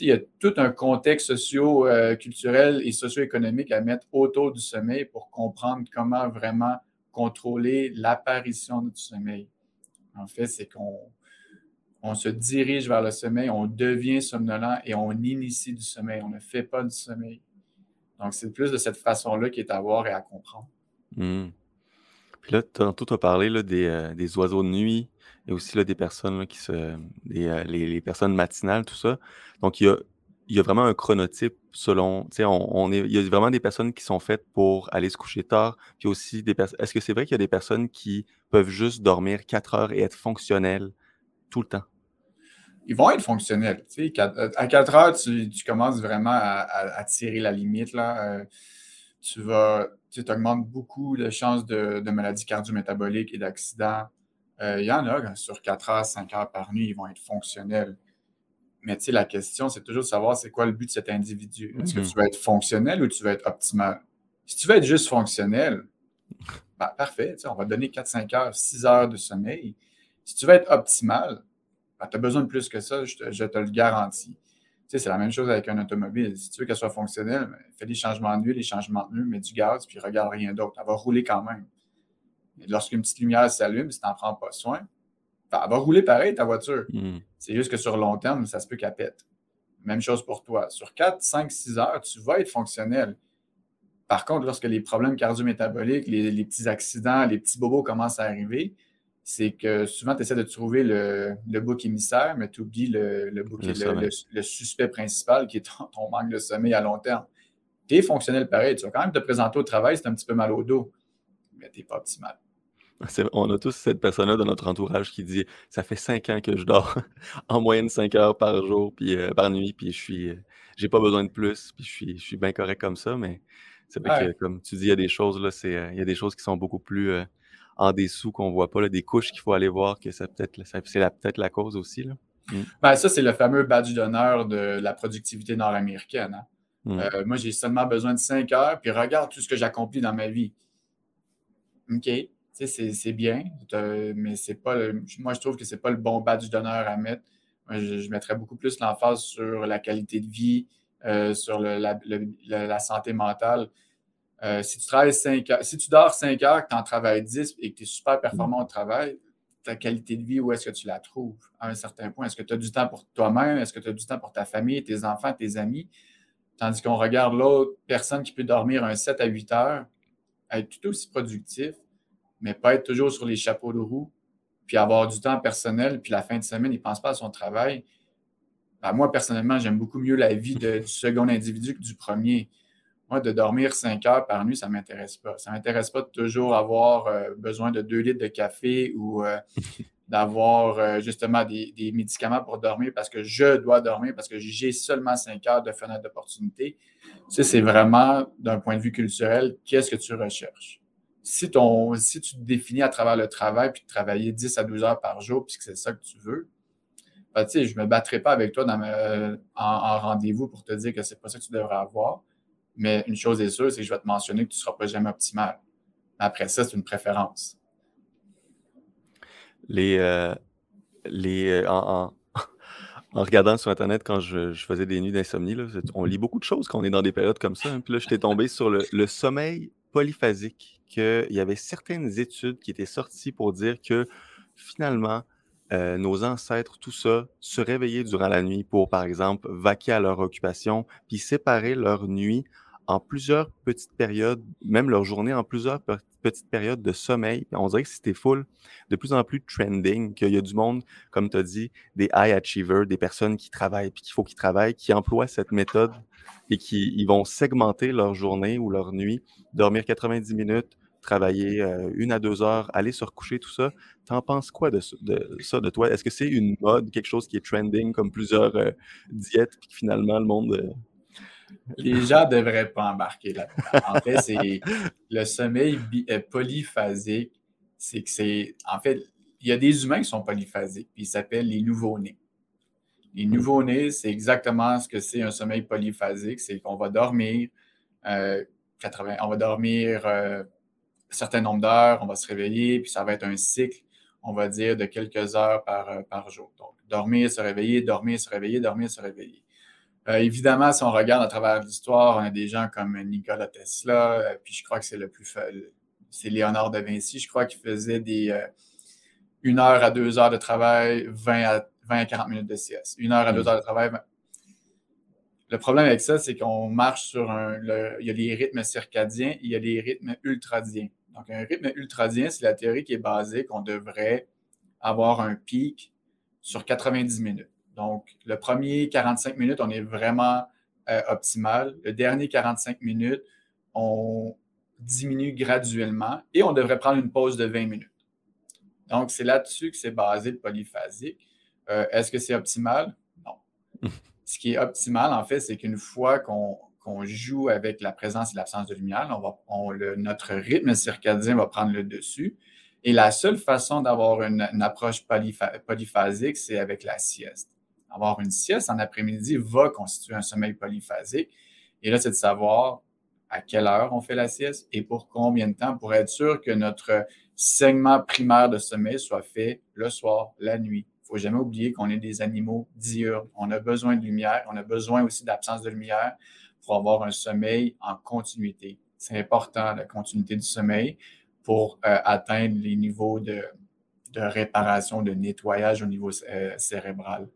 Il y a tout un contexte socio-culturel et socio-économique à mettre autour du sommeil pour comprendre comment vraiment contrôler l'apparition du sommeil. En fait, c'est qu'on on se dirige vers le sommeil, on devient somnolent et on initie du sommeil. On ne fait pas du sommeil. Donc, c'est plus de cette façon-là qui est à voir et à comprendre. Mmh. Puis là, tantôt, tu as parlé là, des, euh, des, oiseaux de nuit et aussi là, des personnes qui se. Euh, les, personnes matinales, tout ça. Donc, il y a, il y a vraiment un chronotype selon. Tu sais, on, est, il y a vraiment des personnes qui sont faites pour aller se coucher tard. Puis aussi des personnes. Est-ce que c'est vrai qu'il y a des personnes qui peuvent juste dormir 4 heures et être fonctionnelles tout le temps? Ils vont être fonctionnels. Euh, à 4 heures, tu, commences vraiment à, tirer la limite. Là. Euh, tu vas, tu augmentes beaucoup les chances de, maladies cardio-métaboliques et d'accidents. Euh, il y en a, sur 4 heures, 5 heures par nuit, ils vont être fonctionnels. Mais la question, c'est toujours de savoir c'est quoi le but de cet individu. Est-ce que mm-hmm. tu veux être fonctionnel ou tu veux être optimal? Si tu veux être juste fonctionnel, ben, parfait, on va donner 4, 5 heures, 6 heures de sommeil. Si tu veux être optimal, tu as besoin de plus que ça, je te, le garantis. c'est la même chose avec un automobile. Si tu veux qu'elle soit fonctionnelle, ben, fais des changements d'huile, des changements de pneus, mets du gaz, puis regarde rien d'autre. Elle va rouler quand même. lorsqu'une petite lumière s'allume, si tu n'en prends pas soin, ben, elle va rouler pareil, ta voiture. Hmm. C'est juste que sur long terme, ça se peut qu'elle pète. Même chose pour toi. Sur 4, 5, 6 heures, tu vas être fonctionnel. Par contre, lorsque les problèmes cardio-métaboliques, les, les petits accidents, les petits bobos commencent à arriver, c'est que souvent, tu essaies de trouver le, le bouc émissaire, mais tu oublies le, le, le, suspect principal qui est ton, manque de sommeil à long terme. Tu es fonctionnel pareil. Tu vas quand même te présenter au travail, c'est un petit peu mal au dos, mais tu n'es pas optimal. On a tous cette personne-là dans notre entourage qui dit Ça fait cinq ans que je dors en moyenne cinq heures par jour, puis euh, par nuit, puis je suis, euh, j'ai pas besoin de plus, puis je suis, je suis bien correct comme ça. Mais c'est vrai que, comme tu dis, il y a des choses, là, c'est, euh, il y a des choses qui sont beaucoup plus en dessous qu'on voit pas, des couches qu'il faut aller voir, que c'est peut-être peut-être la cause aussi. Là. Mm. Ben, ça, c'est le fameux badge d'honneur de la productivité nord-américaine. Hein. Mm. Euh, moi, j'ai seulement besoin de 5 heures, puis regarde tout ce que j'accomplis dans ma vie. OK, c'est bien, mais c'est pas moi, je trouve que c'est pas le bon badge d'honneur à mettre. Moi, je, mettrais beaucoup plus l'emphase sur la qualité de vie, euh, sur la, santé mentale. Euh, si tu travailles 5 heures, si tu dors 5 heures, que tu en travailles 10 et que tu es super performant au travail, ta qualité de vie, où est-ce que tu la trouves? À un certain point? Est-ce que tu as du temps pour toi-même? Est-ce que tu as du temps pour ta famille, tes enfants, tes amis? Tandis qu'on regarde l'autre personne qui peut dormir un 7 à 8 heures, être tout aussi productif, mais pas être toujours sur les chapeaux de roue, puis avoir du temps personnel, puis la fin de semaine, il ne pense pas à son travail. Ben, moi, personnellement, j'aime beaucoup mieux la vie du second individu que du premier moi, de dormir cinq heures par nuit, ça ne m'intéresse pas. Ça ne m'intéresse pas de toujours avoir euh, besoin de deux litres de café ou euh, d'avoir euh, justement des, médicaments pour dormir parce que je dois dormir, parce que j'ai seulement cinq heures de fenêtre d'opportunité. Ça, c'est vraiment, d'un point de vue culturel, qu'est-ce que tu recherches? Si, ton, si tu te définis à travers le travail puis de travailler 10 à 12 heures par jour, puisque c'est ça que tu veux, ben, je ne me battrai pas avec toi dans en, rendez-vous pour te dire que ce n'est pas ça que tu devrais avoir. Mais une chose est sûre, c'est que je vais te mentionner que tu ne seras pas jamais optimal. Après ça, c'est une préférence. Les, euh, les, euh, en, regardant sur Internet quand je, faisais des nuits d'insomnie, on lit beaucoup de choses quand on est dans des périodes comme ça. Hein. Puis là, j'étais tombé sur le, sommeil polyphasique, qu'il y avait certaines études qui étaient sorties pour dire que finalement, euh, nos ancêtres, tout ça, se réveillaient durant la nuit pour, par exemple, vaquer à leur occupation, puis séparer leur nuit en plusieurs petites périodes, même leur journée en plusieurs petites périodes de sommeil. On dirait que c'était full, de plus en plus trending, qu'il y a du monde, comme tu as dit, des high achievers, des personnes qui travaillent, puis qu'il faut qu'ils travaillent, qui emploient cette méthode et qui ils vont segmenter leur journée ou leur nuit, dormir 90 minutes, travailler euh, une à deux heures, aller se recoucher, tout ça. T'en penses quoi de, ça de toi? Est-ce que c'est une mode, quelque chose qui est trending comme plusieurs euh, diètes, puis finalement le monde. Euh, Les gens ne devraient pas embarquer là-dedans. En fait, c'est le sommeil polyphasique, c'est que c'est. En fait, il y a des humains qui sont polyphasiques, puis ils s'appellent les nouveaux-nés. Les mmh. nouveaux-nés, c'est exactement ce que c'est un sommeil polyphasique, c'est qu'on va dormir 80, on va dormir certain nombre d'heures, on va se réveiller, puis ça va être un cycle, on va dire, de quelques heures par, euh, par jour. Donc, dormir, se réveiller, dormir, se réveiller, dormir, se réveiller. Euh, évidemment, si on regarde à travers l'histoire, on a des gens comme Nikola Tesla, euh, puis je crois que c'est le plus c'est Léonard de Vinci, je crois qu'il faisait des une heure à deux heures de travail, 20 à, 20 à 40 minutes de sieste. Une heure à deux mm. heures de travail, le problème avec ça, c'est qu'on marche sur un. il y a les rythmes circadiens, il y a les rythmes ultradiens. Donc, un rythme ultradien, c'est la théorie qui est basée qu'on devrait avoir un pic sur 90 minutes. Donc, le premier 45 minutes, on est vraiment euh, optimal. Le dernier 45 minutes, on diminue graduellement et on devrait prendre une pause de 20 minutes. Donc, c'est là-dessus que c'est basé le polyphasique. Euh, est-ce que c'est optimal? Non. Ce qui est optimal, en fait, c'est qu'une fois qu'on on joue avec la présence et l'absence de lumière. On va, notre rythme circadien va prendre le dessus. Et la seule façon d'avoir une, approche polyphasique, c'est avec la sieste. Avoir une sieste en après-midi va constituer un sommeil polyphasique. Et là, c'est de savoir à quelle heure on fait la sieste et pour combien de temps pour être sûr que notre segment primaire de sommeil soit fait le soir, la nuit. Il ne faut jamais oublier qu'on est des animaux diurnes. On a besoin de lumière, on a besoin aussi d'absence de lumière pour avoir un sommeil en continuité. C'est important, la continuité du sommeil, pour euh, atteindre les niveaux de, réparation, de nettoyage au niveau euh, cérébral.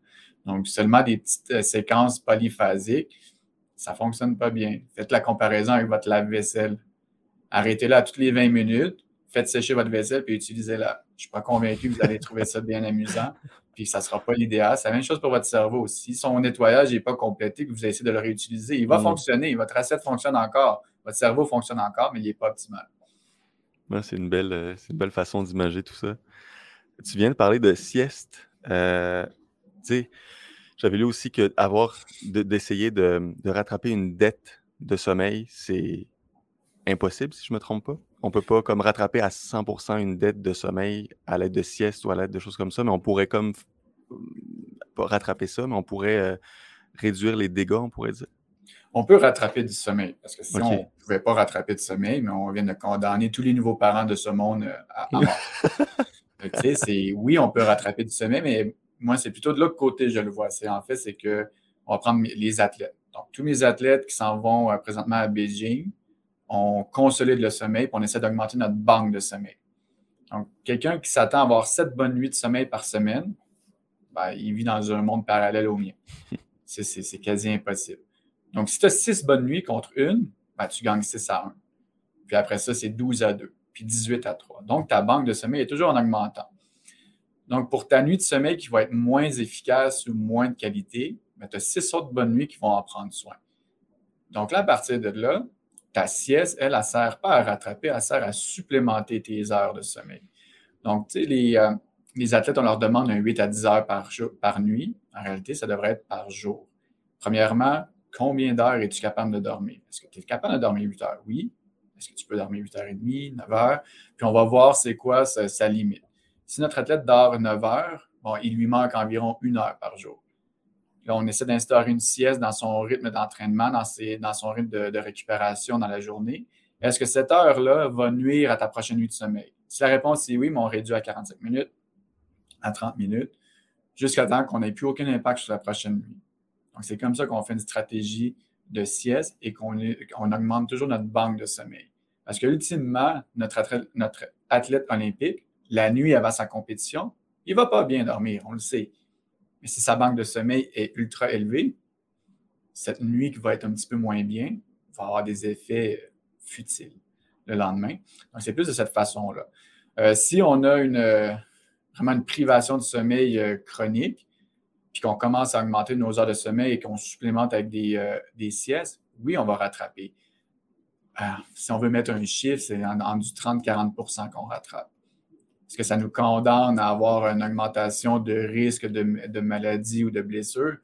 Donc, seulement des petites euh, séquences polyphasiques, ça ne fonctionne pas bien. Faites la comparaison avec votre lave-vaisselle. Arrêtez-la toutes les 20 minutes, faites sécher votre vaisselle puis utilisez-la. Je ne suis pas convaincu que vous allez trouver ça bien amusant puis ça ne sera pas l'idéal. C'est la même chose pour votre cerveau. Si son nettoyage n'est pas complété, que vous essayez de le réutiliser, il va mm. fonctionner. Votre assiette fonctionne encore. Votre cerveau fonctionne encore, mais il n'est pas optimal. c'est une, belle, euh, une belle façon d'imager tout ça. Tu viens de parler de sieste. Euh, j'avais lu aussi que avoir d'essayer de, de, rattraper une dette de sommeil, c'est impossible si je ne me trompe pas. On ne peut pas comme rattraper à 100% une dette de sommeil à l'aide de sieste ou à l'aide de choses comme ça, mais on pourrait comme pas rattraper ça, mais on pourrait euh, réduire les dégâts, on pourrait dire. On peut rattraper du sommeil, parce que si on ne pouvait pas rattraper du sommeil, mais on vient de condamner tous les nouveaux parents de ce monde euh, à, mort. oui, on peut rattraper du sommeil, mais moi, c'est plutôt de l'autre côté, je le vois. C'est en fait, c'est que on va prendre les athlètes. Donc, tous mes athlètes qui s'en vont euh, présentement à Beijing, on consolide le sommeil, puis on essaie d'augmenter notre banque de sommeil. Donc, quelqu'un qui s'attend à avoir sept bonnes nuits de sommeil par semaine, ben, il vit dans un monde parallèle au mien. C'est quasi impossible. Donc, si tu as six bonnes nuits contre une, ben, tu gagnes 6 à 1. Puis après ça, c'est 12 à 2, puis 18 à 3. Donc, ta banque de sommeil est toujours en augmentant. Donc, pour ta nuit de sommeil qui va être moins efficace ou moins de qualité, ben, tu as six autres bonnes nuits qui vont en prendre soin. Donc là, à partir de là, ta sieste, elle, elle ne sert pas à rattraper, elle sert à supplémenter tes heures de sommeil. Donc, tu sais, les, euh, les, athlètes, on leur demande un 8 à 10 heures par, jour, par nuit. En réalité, ça devrait être par jour. Premièrement, combien d'heures es-tu capable de dormir? Est-ce que tu es capable de dormir 8 heures? Oui. Est-ce que tu peux dormir 8 heures et demie, 9 heures? Puis on va voir c'est quoi sa, limite. Si notre athlète dort 9 heures, bon, il lui manque environ une heure par jour. Là, on essaie d'instaurer une sieste dans son rythme d'entraînement, dans, son rythme de, récupération dans la journée. Est-ce que cette heure-là va nuire à ta prochaine nuit de sommeil? Si la réponse est oui, mais on réduit à 45 minutes, à 30 minutes, jusqu'à temps qu'on n'ait plus aucun impact sur la prochaine nuit. Donc, c'est comme ça qu'on fait une stratégie de sieste et qu'on augmente toujours notre banque de sommeil. Parce que, ultimement, notre athlète, notre athlète olympique, la nuit avant sa compétition, il ne va pas bien dormir, on le sait. Mais si sa banque de sommeil est ultra élevée, cette nuit qui va être un petit peu moins bien va avoir des effets futiles le lendemain. Donc, c'est plus de cette façon-là. Euh, si on a une, vraiment une privation de sommeil euh, chronique, puis qu'on commence à augmenter nos heures de sommeil et qu'on supplémente avec des, euh, des, siestes, oui, on va rattraper. si on veut mettre un chiffre, c'est en, du 30-40% qu'on rattrape. Est-ce que ça nous condamne à avoir une augmentation de risque de, de maladie ou de blessure?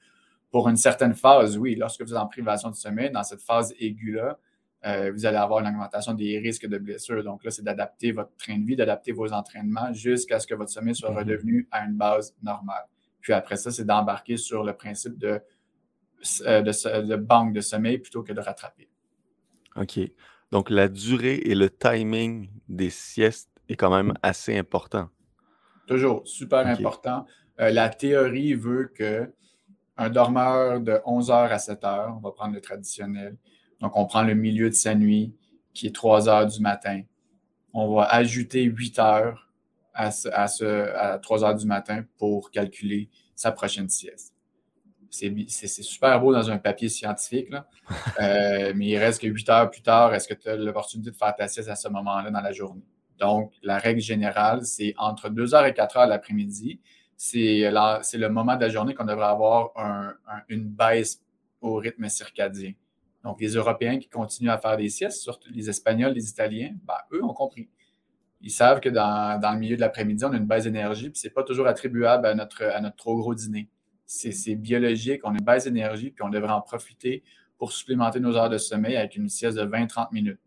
Pour une certaine phase, oui. Lorsque vous êtes en privation de sommeil, dans cette phase aiguë-là, euh, vous allez avoir une augmentation des risques de blessure. Donc là, c'est d'adapter votre train de vie, d'adapter vos entraînements jusqu'à ce que votre sommeil soit mhm. redevenu à une base normale. Puis après ça, c'est d'embarquer sur le principe de, euh, de, de, banque de sommeil plutôt que de rattraper. OK. Donc la durée et le timing des siestes est quand même assez important. Toujours, super important. Euh, la théorie veut que un dormeur de 11 heures à 7 heures, on va prendre le traditionnel, donc on prend le milieu de sa nuit, qui est 3 heures du matin. On va ajouter 8 heures à, ce, à, 3 heures du matin pour calculer sa prochaine sieste. C'est super beau dans un papier scientifique, là. Euh, mais il reste que 8 heures plus tard, est-ce que tu as l'opportunité de faire ta sieste à ce moment-là dans la journée? Donc, la règle générale, c'est entre 2 heures et 4 heures l'après-midi. C'est le moment de la journée qu'on devrait avoir une baisse au rythme circadien. Donc, les Européens qui continuent à faire des siestes, surtout les Espagnols, les Italiens, ben, eux ont compris. Ils savent que dans, le milieu de l'après-midi, on a une baisse d'énergie, puis ce n'est pas toujours attribuable à notre, à notre trop gros dîner. C'est biologique, on a une baisse d'énergie, puis on devrait en profiter pour supplémenter nos heures de sommeil avec une sieste de 20-30 minutes.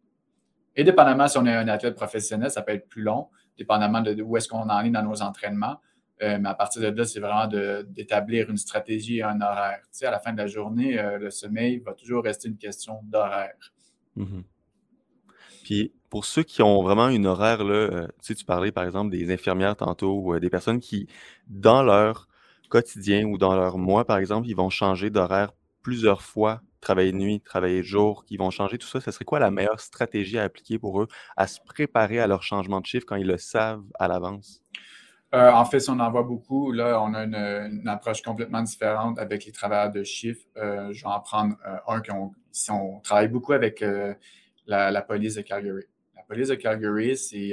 Et dépendamment si on est un athlète professionnel, ça peut être plus long, dépendamment de où est-ce qu'on en est dans nos entraînements. Euh, mais à partir de là, c'est vraiment d'établir une stratégie et un horaire. Tu sais, à la fin de la journée, euh, le sommeil va toujours rester une question d'horaire. Mm-hmm. Puis pour ceux qui ont vraiment une horaire, là, euh, tu tu parlais par exemple des infirmières tantôt, ou des personnes qui, dans leur quotidien ou dans leur mois, par exemple, ils vont changer d'horaire plusieurs fois travailler nuit, travailler jour, qui vont changer tout ça, ce serait quoi la meilleure stratégie à appliquer pour eux à se préparer à leur changement de chiffre quand ils le savent à l'avance? Euh, en fait, si on en voit beaucoup, là, on a une, approche complètement différente avec les travailleurs de chiffre. Euh, je vais en prendre euh, un qui si on travaille beaucoup avec la, police de Calgary. La police de Calgary, c'est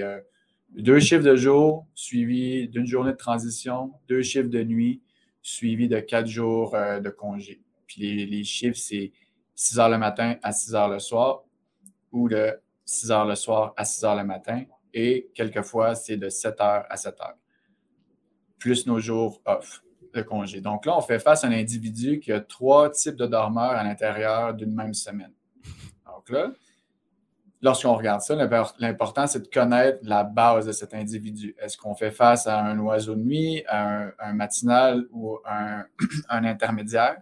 deux chiffres de jour suivis d'une journée de transition, deux chiffres de nuit suivis de quatre jours de congé. Puis les, chiffres, c'est 6 heures le matin à 6 heures le soir ou de 6 heures le soir à 6 heures le matin. Et quelquefois, c'est de 7 heures à 7 heures, plus nos jours off de congé. Donc là, on fait face à un individu qui a trois types de dormeurs à l'intérieur d'une même semaine. Donc là, lorsqu'on regarde ça, l'important, c'est de connaître la base de cet individu. Est-ce qu'on fait face à un oiseau de nuit, à un, matinal ou un intermédiaire?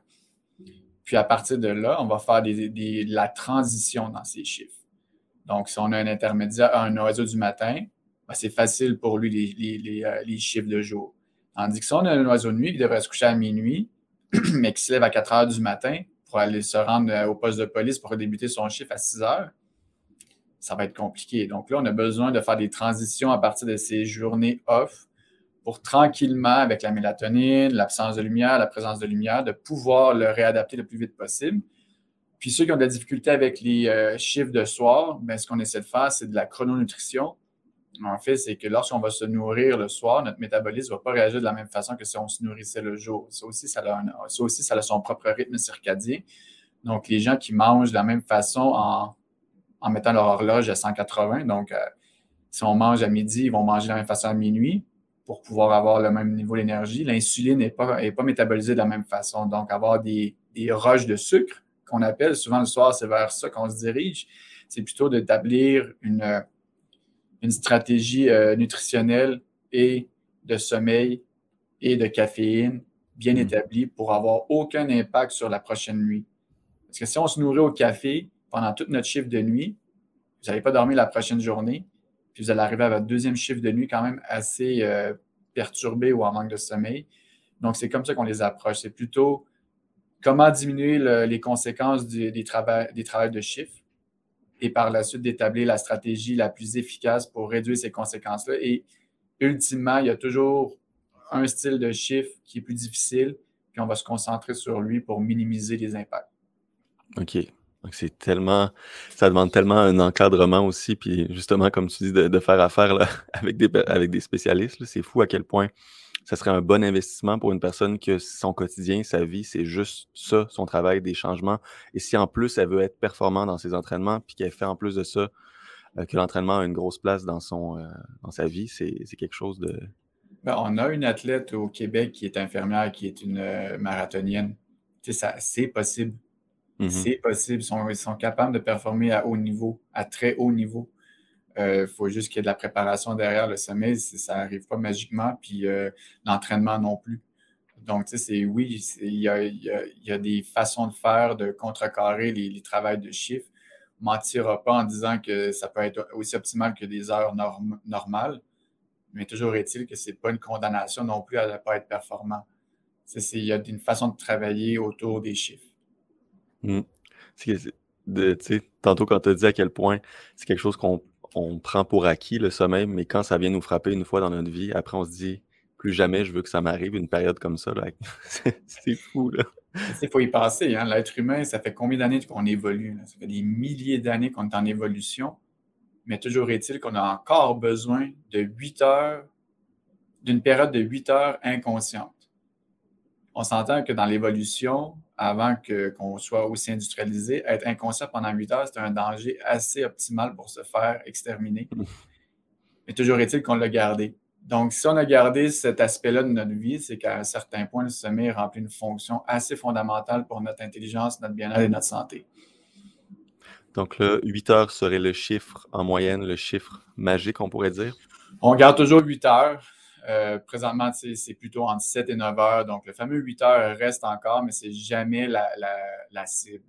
Puis à partir de là, on va faire la transition dans ces chiffres. Donc, si on a un intermédiaire, un oiseau du matin, ben, c'est facile pour lui les, euh, les, chiffres de jour. Tandis que si on a un oiseau de nuit qui devrait se coucher à minuit, mais qui se lève à 4 heures du matin pour aller se rendre euh, au poste de police pour débuter son chiffre à 6 heures, ça va être compliqué. Donc là, on a besoin de faire des transitions à partir de ces journées off pour tranquillement, avec la mélatonine, l'absence de lumière, la présence de lumière, de pouvoir le réadapter le plus vite possible. Puis ceux qui ont de la difficulté avec les euh, chiffres de soir, bien, ce qu'on essaie de faire, c'est de la chrononutrition. En fait, c'est que lorsqu'on va se nourrir le soir, notre métabolisme ne va pas réagir de la même façon que si on se nourrissait le jour. Ça aussi, ça a, ça aussi, ça a son propre rythme circadien. Donc, les gens qui mangent de la même façon en, en mettant leur horloge à 180, donc euh, si on mange à midi, ils vont manger de la même façon à minuit pour pouvoir avoir le même niveau d'énergie. L'insuline n'est pas, pas métabolisée de la même façon. Donc, avoir des, des roches de sucre qu'on appelle, souvent le soir, c'est vers ça qu'on se dirige. C'est plutôt d'établir une, une stratégie euh, nutritionnelle et de sommeil et de caféine bien mm. établi pour avoir aucun impact sur la prochaine nuit. Parce que si on se nourrit au café pendant toute notre chiffre de nuit, vous n'allez pas dormir la prochaine journée, vous allez arriver à votre deuxième chiffre de nuit quand même assez euh, perturbé ou en manque de sommeil. Donc, c'est comme ça qu'on les approche. C'est plutôt comment diminuer les conséquences des, des travaux de chiffre et par la suite d'établir la stratégie la plus efficace pour réduire ces conséquences-là. Et ultimement, il y a toujours un style de chiffre qui est plus difficile, puis on va se concentrer sur lui pour minimiser les impacts. OK. Donc, c'est tellement, ça demande tellement un encadrement aussi, puis justement, comme tu dis, de, faire affaire là, avec, des, avec des spécialistes, c'est fou à quel point ça serait un bon investissement pour une personne que son quotidien, sa vie, c'est juste ça, son travail, des changements. Et si en plus elle veut être performante dans ses entraînements, puis qu'elle fait en plus de ça, euh, que l'entraînement a une grosse place dans, son, euh, dans sa vie, c'est quelque chose de. Ben, on a une athlète au Québec qui est infirmière, qui est une euh, marathonienne. C'est possible. Mm-hmm. C'est possible. Ils sont capables de performer à haut niveau, à très haut niveau. Il euh, faut juste qu'il y ait de la préparation derrière le sommeil. Ça n'arrive pas magiquement, puis euh, l'entraînement non plus. Donc, tu sais, c'est oui, il y a, des façons de faire, de contrecarrer les, les travails de chiffres. On mentira pas en disant que ça peut être aussi optimal que des heures normales, mais toujours est-il que ce n'est pas une condamnation non plus à ne pas être performant. Il y a une façon de travailler autour des chiffres. De, tantôt, quand tu as dit à quel point c'est quelque chose qu'on on prend pour acquis le sommeil, mais quand ça vient nous frapper une fois dans notre vie, après on se dit plus jamais je veux que ça m'arrive une période comme ça. c'est fou. Là. Il faut y passer. Hein. L'être humain, ça fait combien d'années qu'on évolue? Ça fait des milliers d'années qu'on est en évolution. Mais toujours est-il qu'on a encore besoin de 8 heures, d'une période de 8 heures inconsciente. On s'entend que dans l'évolution, avant qu'on soit aussi industrialisé, être inconscient pendant 8 heures, c'est un danger assez optimal pour se faire exterminer. Mais toujours est-il qu'on l'a gardé. Donc, si on a gardé cet aspect-là de notre vie, c'est qu'à un certain point, le sommeil remplit une fonction assez fondamentale pour notre intelligence, notre bien-être et notre santé. Donc là, 8 heures serait le chiffre en moyenne, le chiffre magique, on pourrait dire? On garde toujours 8 heures. Euh, présentement, c'est plutôt entre 7 et 9 heures. Donc, le fameux 8 heures reste encore, mais c'est jamais la, cible.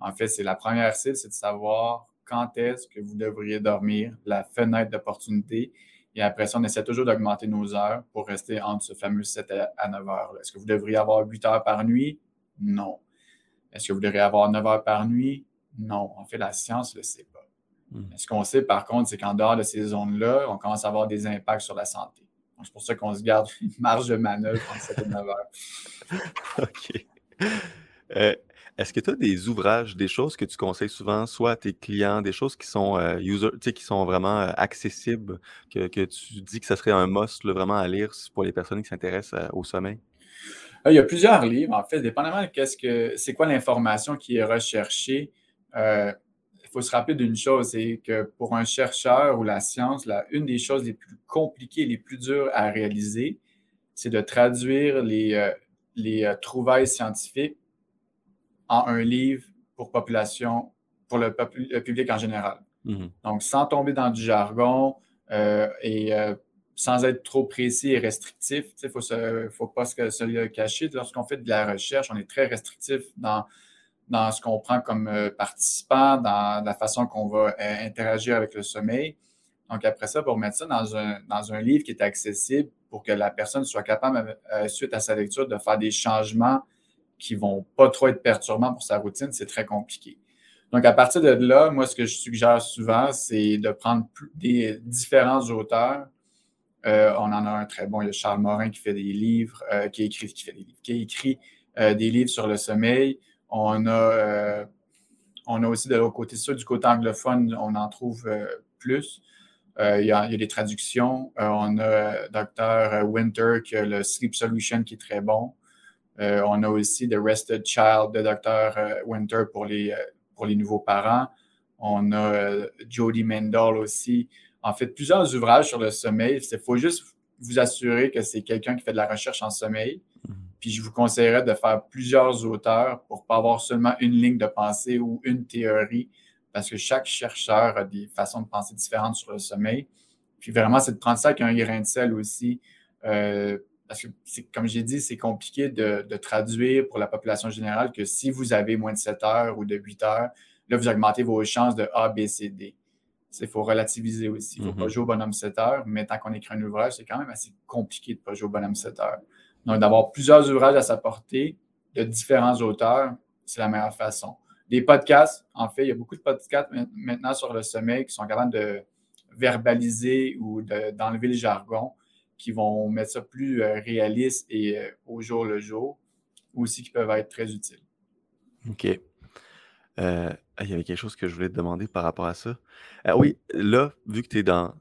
En fait, c'est la première cible, c'est de savoir quand est-ce que vous devriez dormir, la fenêtre d'opportunité. Et après ça, on essaie toujours d'augmenter nos heures pour rester entre ce fameux 7 à 9 heures. Est-ce que vous devriez avoir 8 heures par nuit? Non. Est-ce que vous devriez avoir 9 heures par nuit? Non. En fait, la science ne le sait pas. Hmm. Ce qu'on sait, par contre, c'est qu'en dehors de ces zones-là, on commence à avoir des impacts sur la santé. C'est pour ça qu'on se garde une marge de manœuvre entre 7 et 9 heures. OK. Euh, est-ce que tu as des ouvrages, des choses que tu conseilles souvent, soit à tes clients, des choses qui sont euh, user, qui sont vraiment euh, accessibles, que, tu dis que ce serait un must vraiment à lire pour les personnes qui s'intéressent au sommeil? Il y a plusieurs livres, en fait, dépendamment de qu'est-ce que c'est quoi l'information qui est recherchée il faut se rappeler d'une chose, c'est que pour un chercheur ou la science, une des choses les plus compliquées, les plus dures à réaliser, c'est de traduire les, euh, les euh, trouvailles scientifiques en un livre pour population, pour le, public en général. Mm-hmm. Donc, sans tomber dans du jargon euh, et sans être trop précis et restrictif, il ne faut, pas se, se le cacher. Lorsqu'on fait de la recherche, on est très restrictif dans dans ce qu'on prend comme euh, participant, dans la façon qu'on va euh, interagir avec le sommeil. Donc, après ça, pour mettre ça dans un, dans un livre qui est accessible pour que la personne soit capable, euh, suite à sa lecture, de faire des changements qui ne vont pas trop être perturbants pour sa routine, c'est très compliqué. Donc, à partir de là, moi, ce que je suggère souvent, c'est de prendre des différents auteurs. on en a un très bon, il y a Charles Morin qui fait des livres, qui écrit, qui fait des livres, qui écrit des livres sur le sommeil. On a, euh, on a aussi de l'autre côté ça, du côté anglophone, on en trouve euh, plus. Euh, il, y a, des traductions. on a Dr. Winter qui a le Sleep Solution qui est très bon. on a aussi The Rested Child de Dr. Winter pour les, pour les nouveaux parents. On a Jody Mendel aussi. En fait, plusieurs ouvrages sur le sommeil. Il faut juste vous assurer que c'est quelqu'un qui fait de la recherche en sommeil. Mm-hmm. Puis je vous conseillerais de faire plusieurs auteurs pour ne pas avoir seulement une ligne de pensée ou une théorie, parce que chaque chercheur a des façons de penser différentes sur le sommeil. Puis vraiment, c'est de prendre ça avec un grain de sel aussi. Euh, parce que, comme j'ai dit, c'est compliqué de, traduire pour la population générale que si vous avez moins de 7 heures ou de 8 heures, là, vous augmentez vos chances de A, B, C, D. Il faut relativiser aussi. Il ne faut pas mhm. jouer au bonhomme 7 heures, mais tant qu'on écrit un ouvrage, c'est quand même assez compliqué de ne pas jouer au bonhomme 7 heures. Donc, d'avoir plusieurs ouvrages à sa portée de différents auteurs, c'est la meilleure façon. Des podcasts, en fait, il y a beaucoup de podcasts maintenant sur le sommeil qui sont capables de verbaliser ou d'enlever le jargon qui vont mettre ça plus euh, réaliste et euh, au jour le jour, aussi qui peuvent être très utiles. OK. Euh, il y avait quelque chose que je voulais te demander par rapport à ça. oui, là, vu que tu es dans,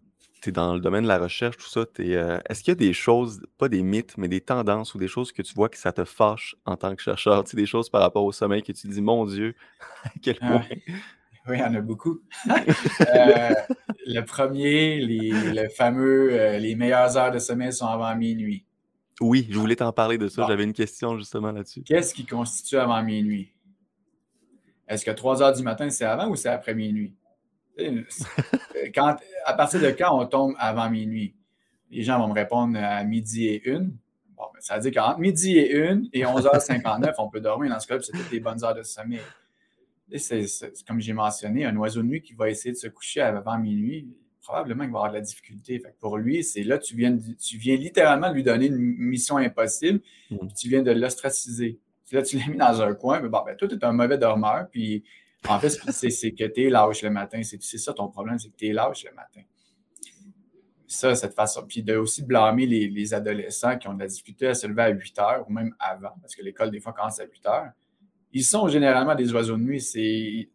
dans le domaine de la recherche, tout ça, est-ce qu'il y a des choses, pas des mythes, mais des tendances ou des choses que tu vois que ça te fâche en tant que chercheur? Tu sais, des choses par rapport au sommeil que tu dis, mon Dieu, à quel ah point? Oui, il y en a beaucoup. Euh, le premier, les, le fameux, euh, les meilleures heures de sommeil sont avant minuit. Oui, je voulais t'en parler de ça. J'avais une question justement là-dessus. Qu'est-ce qui constitue avant minuit? Est-ce que 3 heures du matin, c'est avant ou c'est après minuit? Quand, à partir de quand on tombe avant minuit? Les gens vont me répondre à midi et une. Bon, ben, ça veut dire qu'entre midi et une et 11h59, on peut dormir. Dans ce cas-là, c'est toutes les bonnes heures de sommeil c'est, comme j'ai mentionné, un oiseau de nuit qui va essayer de se coucher avant minuit, probablement qu'il va avoir de la difficulté. pour lui, c'est là, tu viens, tu viens littéralement lui donner une mission impossible, mmh. puis tu viens de l'ostraciser. Là, tu l'as mis dans un coin, mais bon, ben, toi, tu es un mauvais dormeur, puis en fait, c'est, que tu es lâche le matin. C'est, ça ton problème, c'est que tu es lâche le matin. Ça, cette façon. Puis de aussi blâmer les, les, adolescents qui ont de la difficulté à se lever à 8 heures ou même avant, parce que l'école, des fois, commence à 8 heures ils sont généralement des oiseaux de nuit. C'est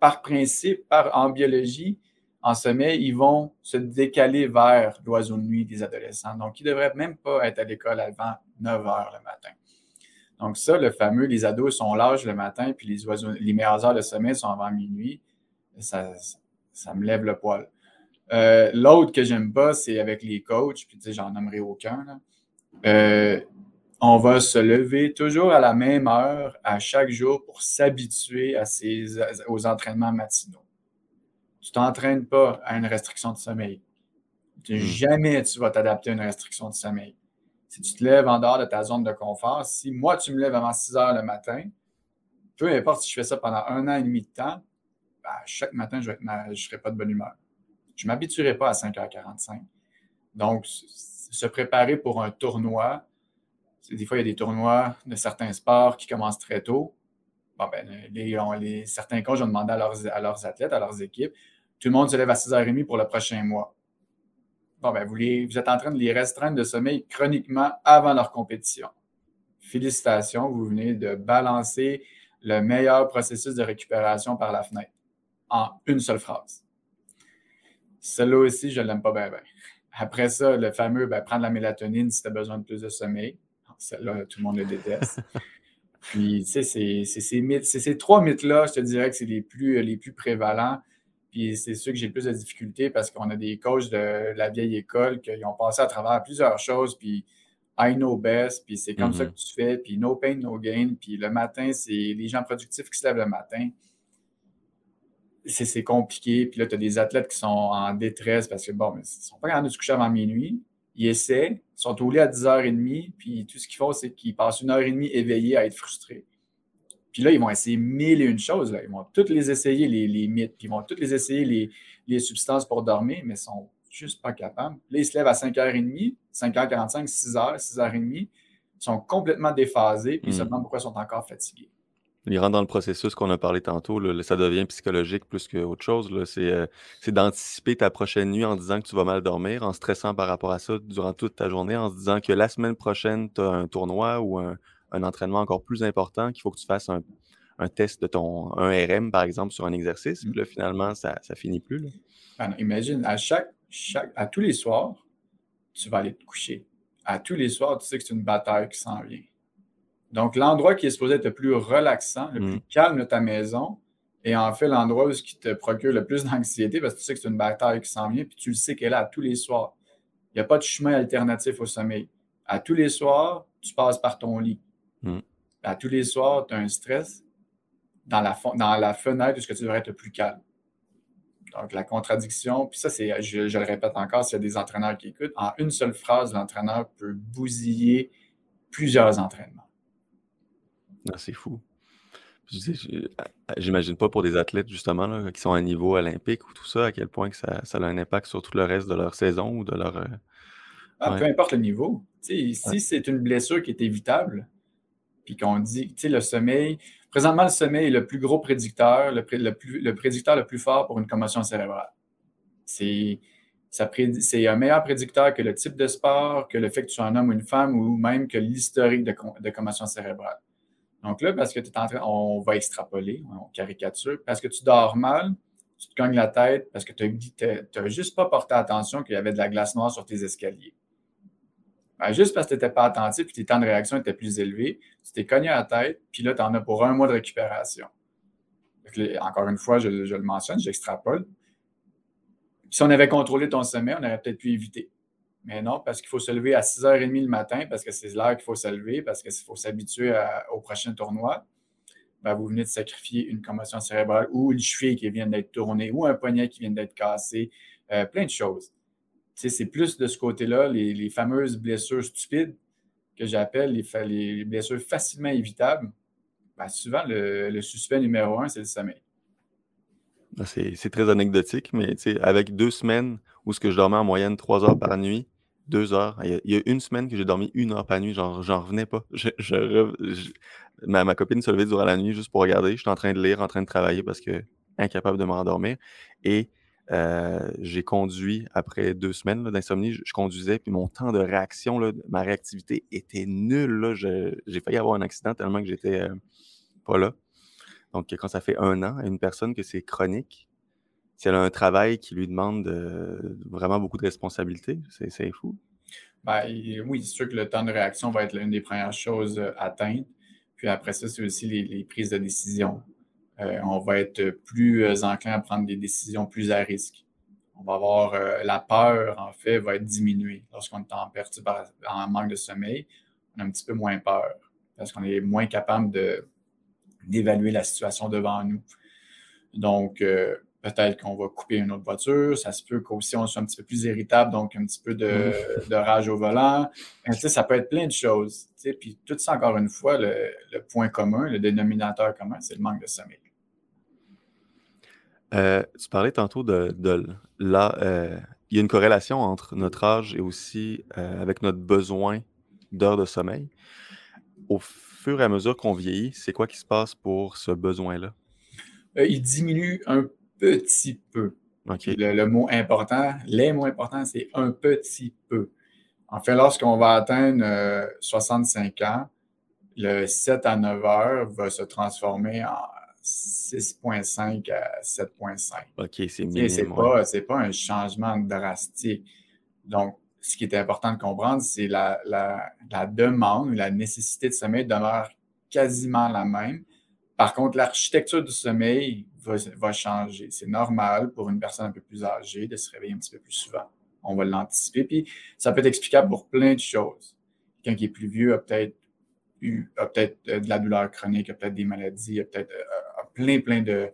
par principe, par en biologie, en sommeil, ils vont se décaler vers l'oiseau de nuit des adolescents. Donc, ils ne devraient même pas être à l'école avant 9 heures le matin. Donc, ça, le fameux, les ados sont lâches le matin, puis les oiseaux, les meilleures heures de sommeil sont avant minuit. Ça, ça me lève le poil. Euh, l'autre que j'aime pas, c'est avec les coachs, puis tu sais, j'en nommerai aucun. Là. Euh, on va se lever toujours à la même heure à chaque jour pour s'habituer à aux entraînements matinaux. Tu t'entraînes pas à une restriction de sommeil. Hmm. Jamais tu vas t'adapter à une restriction de sommeil. Si tu te lèves en dehors de ta zone de confort, si moi tu me lèves avant 6 heures le matin, peu importe si je fais ça pendant un an et demi de temps, ben, chaque matin, je ne serai pas de bonne humeur. Je ne m'habituerai pas à 5h45. Donc, se préparer pour un tournoi, des fois, il y a des tournois de certains sports qui commencent très tôt. Bon, ben, les, certains coachs ont demandé à leurs, à leurs athlètes, à leurs équipes, tout le monde se lève à 6h30 pour le prochain mois. Bon, ben, vous, vous êtes en train de les restreindre de sommeil chroniquement avant leur compétition. Félicitations, vous venez de balancer le meilleur processus de récupération par la fenêtre en une seule phrase. Celle-là aussi, je ne l'aime pas bien, Après ça, le fameux ben, prendre la mélatonine si tu as besoin de plus de sommeil. Celle-là, tout le monde le déteste. Puis, tu sais, c'est ces, ces trois mythes-là, je te dirais que c'est les plus, les plus prévalents. Puis, c'est ceux que j'ai le plus de difficultés parce qu'on a des coachs de la vieille école qui ont passé à travers plusieurs choses. Puis, I know best, puis c'est comme ça mm-hmm. que tu fais, puis no pain, no gain. Puis le matin, c'est les gens productifs qui se lèvent le matin. C'est compliqué. Puis là, tu as des athlètes qui sont en détresse parce que, bon, mais ils ne sont pas capables de se coucher avant minuit ils essaient, ils sont au lit à 10h30, puis tout ce qu'ils font, c'est qu'ils passent une heure et demie éveillés à être frustrés. Puis là, ils vont essayer mille et une choses. Là. Ils vont toutes les essayer, les, les mythes, puis ils vont toutes les essayer, les, les substances pour dormir, mais ils sont juste pas capables. Là, ils se lèvent à 5h30, 5h45, 6h, 6h30. Ils sont complètement déphasés, puis ils se hmm. demandent pourquoi ils sont encore fatigués. Il rentre dans le processus qu'on a parlé tantôt. ça devient psychologique plus qu'autre chose. Euh, c'est d'anticiper ta prochaine nuit en disant que tu vas mal dormir, en stressant par rapport à ça durant toute ta journée, en se disant que la semaine prochaine, tu as un tournoi ou un, entraînement encore plus important, qu'il faut que tu fasses un, test de ton un RM, par exemple, sur un exercice. Puis là, finalement, ça ne finit plus. Ah imagine, à chaque, chaque, à tous les soirs, tu vas aller te coucher. À tous les soirs, tu sais que c'est une bataille qui s'en vient. Donc, l'endroit qui est supposé être le plus relaxant, le plus mm. calme de ta maison, est en fait l'endroit où ce qui te procure le plus d'anxiété parce que tu sais que c'est une bataille qui s'en vient, puis tu le sais qu'elle est là tous les soirs. Il n'y a pas de chemin alternatif au sommeil. À tous les soirs, tu passes par ton lit. Mm. À tous les soirs, tu as un stress dans la, dans la fenêtre où ce que tu devrais être le plus calme. Donc, la contradiction, puis ça, c'est, je, je le répète encore, s'il y a des entraîneurs qui écoutent, en une seule phrase, l'entraîneur peut bousiller plusieurs entraînements. Ah, c'est fou. J'imagine pas pour des athlètes, justement, qui sont à niveau olympique ou tout ça, à quel point que ça, ça a un impact sur tout le reste de leur saison ou de leur. Euh, ah, peu importe le niveau. si c'est une blessure qui est évitable, puis qu'on dit, tu sais, le sommeil, présentement, le sommeil est le plus gros prédicteur, le, le prédicteur le plus fort pour une commotion cérébrale. C'est un meilleur prédicteur que le type de sport, que le fait que tu sois un homme ou une femme, ou même que l'historique de, de commotion cérébrale. Donc là, parce que tu es en train, on va extrapoler, on caricature, parce que tu dors mal, tu te cognes la tête parce que tu n'as juste pas porté attention qu'il y avait de la glace noire sur tes escaliers. Ben, juste parce que tu n'étais pas attentif et tes temps de réaction étaient plus élevés, tu t'es cogné la tête, puis là, tu en as pour un mois de récupération. encore une fois, je, le mentionne, j'extrapole. Si on avait contrôlé ton sommeil, on aurait peut-être pu éviter. Mais non, parce qu'il faut se lever à 6h30 le matin, parce que c'est l'heure qu'il faut se lever, parce qu'il faut s'habituer au prochain tournoi. Ben, vous venez de sacrifier une commotion cérébrale ou une cheville qui vient d'être tournée ou un poignet qui vient d'être cassé, euh, plein de choses c'est plus de ce côté-là, les, fameuses blessures stupides que j'appelle les, blessures facilement évitables. Ben, souvent, le, suspect numéro un, c'est le sommeil. Ah, c'est très anecdotique, mais avec deux semaines où ce que je dormais en moyenne trois heures par nuit, deux heures. Il y a, une semaine que j'ai dormi une heure par nuit, genre, j'en revenais pas. ma, ma, copine se levait durant la nuit juste pour regarder. J'étais en train de lire, en train de travailler parce que incapable de m'endormir. Et euh, j'ai conduit après deux semaines d'insomnie, je, conduisais, puis mon temps de réaction, ma réactivité était nulle. J'ai failli avoir un accident tellement que j'étais euh, pas là. Donc, quand ça fait un an une personne que c'est chronique, si elle a un travail qui lui demande vraiment beaucoup de responsabilités, c'est fou. Ben, oui, c'est sûr que le temps de réaction va être l'une des premières choses euh, atteintes. Puis après ça, c'est aussi les, prises de décision. Euh, on va être plus euh, enclin à prendre des décisions plus à risque. On va avoir euh, la peur, en fait, va être diminuée. Lorsqu'on est en perte, en manque de sommeil, on a un petit peu moins peur parce qu'on est moins capable d'évaluer la situation devant nous. Donc, peut-être qu'on va couper une autre voiture. Ça se peut qu'aussi on soit un petit peu plus irritable, donc un petit peu de, rage au volant. ça peut être plein de choses. Puis tout ça, encore une fois, le, point commun, le dénominateur commun, c'est le manque de sommeil. Euh, tu parlais tantôt de, là, euh, il y a une corrélation entre notre âge et aussi euh, avec notre besoin d'heures de sommeil. Au fur et à mesure qu'on vieillit, c'est quoi qui se passe pour ce besoin-là? il diminue un petit peu. Le, mot important, les mots importants, c'est un petit peu. En fait, lorsqu'on va atteindre 65 ans, le 7 à 9 heures va se transformer en 6.5 à 7.5. OK, c'est minime. C'est pas, pas un changement drastique. Donc, ce qui est important de comprendre, c'est la, la, la, demande, la nécessité de sommeil demeure quasiment la même. Par contre, l'architecture du sommeil va, va changer. C'est normal pour une personne un peu plus âgée de se réveiller un petit peu plus souvent. On va l'anticiper. Puis, ça peut être explicable pour plein de choses. Quelqu'un qui est plus vieux a peut-être eu, peut-être euh, de la douleur chronique, a peut-être des maladies, a peut-être euh, plein, plein de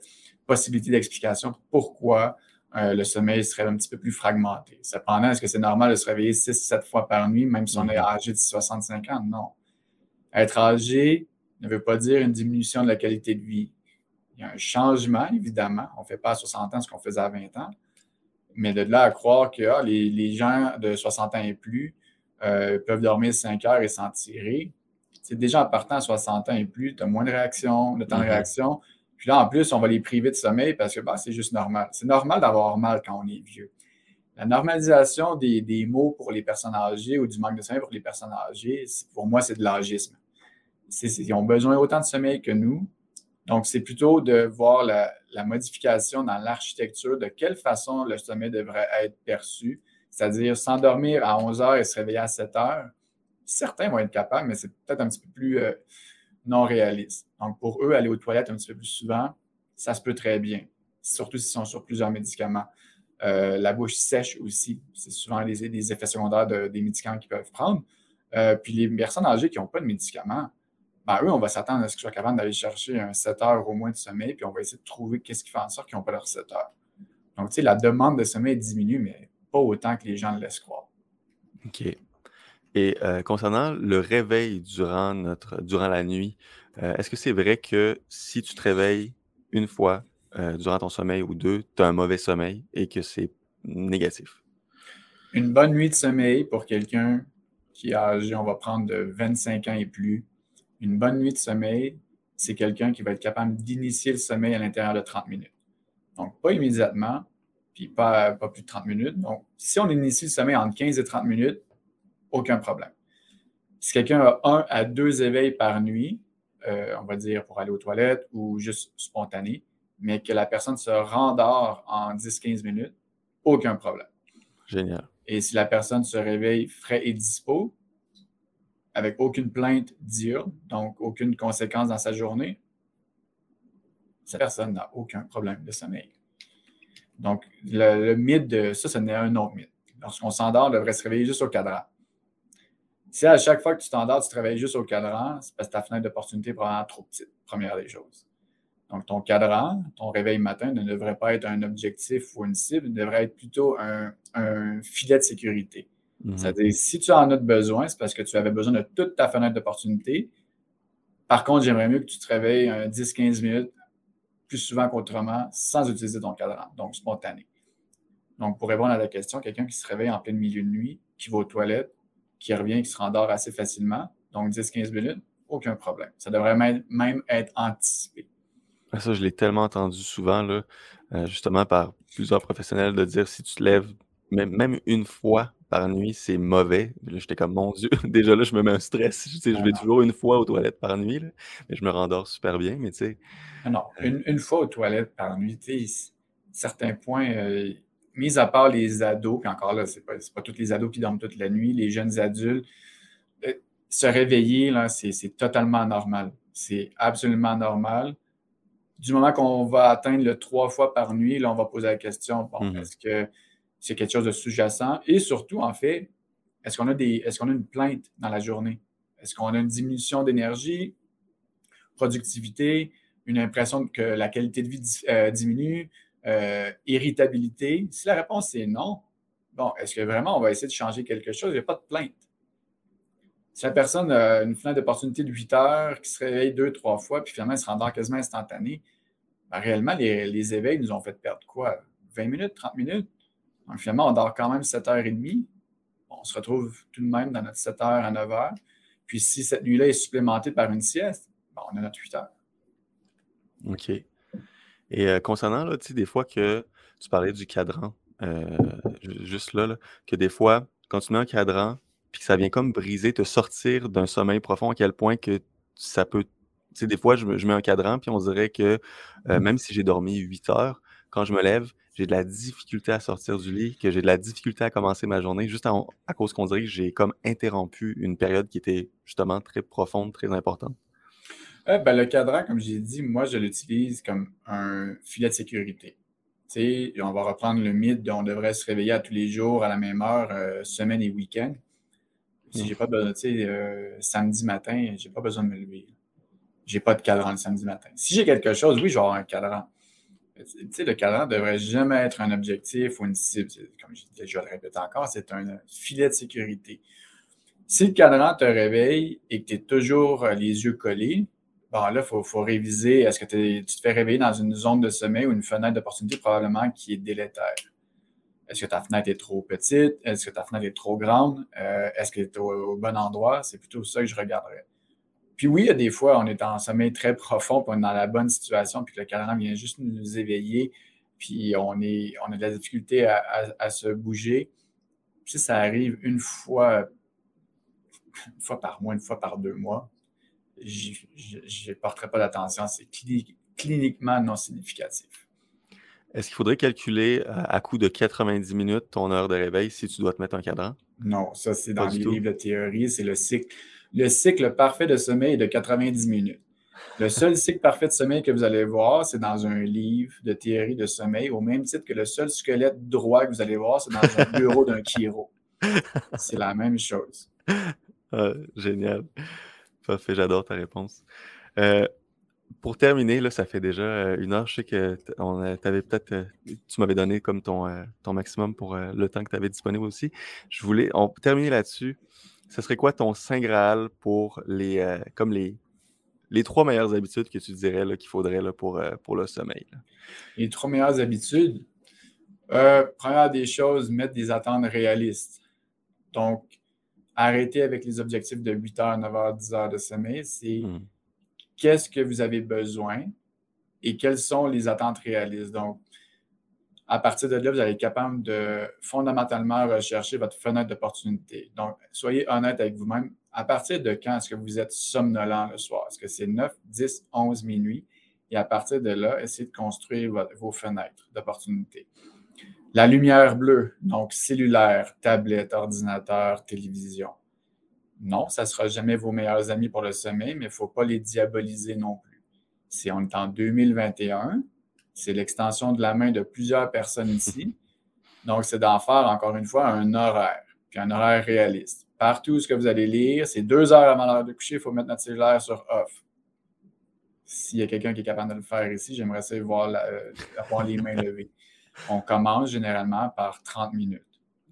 possibilités d'explication pourquoi euh, le sommeil serait un petit peu plus fragmenté. Cependant, est-ce que c'est normal de se réveiller 6-7 fois par nuit, même si on est mm-hmm. âgé de 65 ans? Non. Être âgé ne veut pas dire une diminution de la qualité de vie. Il y a un changement, évidemment. On ne fait pas à 60 ans ce qu'on faisait à 20 ans. Mais de là à croire que ah, les, gens de 60 ans et plus euh, peuvent dormir 5 heures et s'en tirer, c'est déjà en partant à 60 ans et plus, tu as moins de réaction, de temps de mm-hmm. réaction, puis là, en plus, on va les priver de sommeil parce que bah, c'est juste normal. C'est normal d'avoir mal quand on est vieux. La normalisation des, mots pour les personnes âgées ou du manque de sommeil pour les personnes âgées, pour moi, c'est de l'âgisme. Ils ont besoin autant de sommeil que nous. Donc, c'est plutôt de voir la, la modification dans l'architecture, de quelle façon le sommeil devrait être perçu, c'est-à-dire s'endormir à 11 heures et se réveiller à 7 heures. Certains vont être capables, mais c'est peut-être un petit peu plus euh, non réaliste. Donc, pour eux, aller aux toilettes un petit peu plus souvent, ça se peut très bien, surtout s'ils sont sur plusieurs médicaments. Euh, la bouche sèche aussi, c'est souvent les, effets secondaires des médicaments qu'ils peuvent prendre. Euh, puis les personnes âgées qui n'ont pas de médicaments, ben, eux, on va s'attendre à ce qu'ils soient capables d'aller chercher un 7 heures au moins de sommeil, puis on va essayer de trouver qu'est-ce qui fait en sorte qu'ils n'ont pas leurs 7 heures. Donc, tu sais, la demande de sommeil diminue, mais pas autant que les gens le laissent croire. OK. Et euh, concernant le réveil durant, notre, durant la nuit, euh, est-ce que c'est vrai que si tu te réveilles une fois euh, durant ton sommeil ou deux, tu as un mauvais sommeil et que c'est négatif? Une bonne nuit de sommeil pour quelqu'un qui a on va prendre de 25 ans et plus, une bonne nuit de sommeil, c'est quelqu'un qui va être capable d'initier le sommeil à l'intérieur de 30 minutes. Donc, pas immédiatement, puis pas, pas plus de 30 minutes. Donc, si on initie le sommeil entre 15 et 30 minutes, aucun problème. Si quelqu'un a un à deux éveils par nuit, euh, on va dire pour aller aux toilettes ou juste spontané, mais que la personne se rendort en 10-15 minutes, aucun problème. Génial. Et si la personne se réveille frais et dispo, avec aucune plainte diurne, donc aucune conséquence dans sa journée, cette personne n'a aucun problème de sommeil. Donc, le, mythe de ça, ce n'est un autre mythe. Lorsqu'on s'endort, on devrait se réveiller juste au cadran. Si à chaque fois que tu t'endors, tu te réveilles juste au cadran, c'est parce que ta fenêtre d'opportunité est probablement trop petite, première des choses. Donc, ton cadran, ton réveil matin ne devrait pas être un objectif ou une cible, il devrait être plutôt un, filet de sécurité. Mhm. C'est-à-dire, si tu en as besoin, c'est parce que tu avais besoin de toute ta fenêtre d'opportunité. Par contre, j'aimerais mieux que tu te réveilles 10-15 minutes plus souvent qu'autrement sans utiliser ton cadran, donc spontané. Donc, pour répondre à la question, quelqu'un qui se réveille en plein milieu de nuit, qui va aux toilettes, qui revient, qui se rendort assez facilement, donc 10-15 minutes, aucun problème. Ça devrait même, être anticipé. Ça, je l'ai tellement entendu souvent, là, euh, justement par plusieurs professionnels, de dire si tu te lèves même, une fois par nuit, c'est mauvais. J'étais comme, mon Dieu, déjà là, je me mets un stress. Je, je vais toujours une fois aux toilettes par nuit, mais je me rendors super bien, mais tu sais, ah non, euh, une, fois aux toilettes par nuit, certains points, euh, mis à part les ados, puis encore là, ce n'est pas, pas tous les ados qui dorment toute la nuit, les jeunes adultes, euh, se réveiller, là, c'est totalement normal. C'est absolument normal. Du moment qu'on va atteindre le trois fois par nuit, là, on va poser la question, bon, mm-hmm. est-ce que c'est quelque chose de sous-jacent? Et surtout, en fait, est-ce qu'on a, des, est qu'on a une plainte dans la journée? Est-ce qu'on a une diminution d'énergie, productivité? une impression que la qualité de vie euh, diminue, euh, irritabilité. Si la réponse est non, bon, est-ce que vraiment on va essayer de changer quelque chose? Il n'y a pas de plainte. Si la personne a une fenêtre d'opportunité de 8 heures, qui se réveille deux, trois fois, puis finalement elle se rendort quasiment instantané, ben, réellement, les, éveils nous ont fait perdre quoi? 20 minutes, 30 minutes? Donc finalement, on dort quand même 7h30. on se retrouve tout de même dans notre 7h à 9h. Puis si cette nuit-là est supplémentée par une sieste, ben, on a notre 8 heures. OK. Et euh, concernant, là, tu sais, des fois que tu parlais du cadran, euh, juste là, que des fois, quand tu mets un cadran, puis que ça vient comme briser, te sortir d'un sommeil profond, à quel point que ça peut. Tu sais, des fois, je, mets un cadran, puis on dirait que euh, mmh. même si j'ai dormi 8 heures, quand je me lève, j'ai de la difficulté à sortir du lit, que j'ai de la difficulté à commencer ma journée, juste à cause qu'on dirait que j'ai comme interrompu une période qui était justement très profonde, très importante. Euh, ben, le cadran, comme j'ai dit, moi, je l'utilise comme un filet de sécurité. on va reprendre le mythe on devrait se réveiller à tous les jours à la même heure, euh, semaine et week-end. Si j'ai pas besoin, tu sais, euh, samedi matin, j'ai pas besoin de me lever. J'ai pas de cadran le samedi matin. Si j'ai quelque chose, oui, je vais avoir un cadran. Tu sais, le cadran ne devrait jamais être un objectif ou une cible. Comme je, je le répète encore, c'est un filet de sécurité. Si le cadran te réveille et que tu es toujours les yeux collés, bon, là, il faut, réviser. Est-ce que tu te fais réveiller dans une zone de sommeil ou une fenêtre d'opportunité probablement qui est délétère? Est-ce que ta fenêtre est trop petite? Est-ce que ta fenêtre est trop grande? Euh, est-ce que tu es au, bon endroit? C'est plutôt ça que je regarderais. Puis oui, il y a des fois, on est en sommeil très profond, puis on est dans la bonne situation, puis le cadran vient juste nous éveiller, puis on, est, on a de la difficulté à, se bouger. Puis ça arrive une fois, une fois par mois, une fois par deux mois je ne porterai pas d'attention. C'est cliniquement non significatif. Est-ce qu'il faudrait calculer euh, à coup de 90 minutes ton heure de réveil si tu dois te mettre un cadran? Non, ça c'est dans les livres de théorie, c'est le cycle. Le cycle parfait de sommeil est de 90 minutes. Le seul cycle parfait de sommeil que vous allez voir, c'est dans un livre de théorie de sommeil, au même titre que le seul squelette droit que vous allez voir, c'est dans un bureau d'un chiro. C'est la même chose. Ah, génial. Parfait, j'adore ta réponse. Euh, pour terminer, là, ça fait déjà euh, une heure. Je sais que euh, tu m'avais donné comme ton, ton maximum pour le temps que tu avais disponible aussi. Je voulais terminer là-dessus. Ce serait quoi ton Saint Graal pour les, comme les, les trois meilleures habitudes que tu dirais qu'il faudrait pour, pour le sommeil? Les trois meilleures habitudes? première des choses, mettre des attentes réalistes. Donc, arrêter avec les objectifs de 8 heures, 9 heures, 10 heures de sommeil. C'est mmh qu'est-ce que vous avez besoin et quelles sont les attentes réalistes. Donc, à partir de là, vous allez être capable de fondamentalement rechercher votre fenêtre d'opportunité. Donc, soyez honnête avec vous-même. À partir de quand est-ce que vous êtes somnolent le soir? Est-ce que c'est 9, 10, 11, minuit? Et à partir de là, essayez de construire vos fenêtres d'opportunité. La lumière bleue, donc cellulaire, tablette, ordinateur, télévision non, ça ne sera jamais vos meilleurs amis pour le sommeil, mais il ne faut pas les diaboliser non plus. Si on est en 2021, c'est l'extension de la main de plusieurs personnes ici. Donc, c'est d'en faire, encore une fois, un horaire, puis un horaire réaliste. Partout ce que vous allez lire, c'est deux heures avant l'heure de coucher, il faut mettre notre cellulaire sur off. S'il y a quelqu'un qui est capable de le faire ici, j'aimerais ça voir euh, avoir les mains levées. On commence généralement par 30 minutes.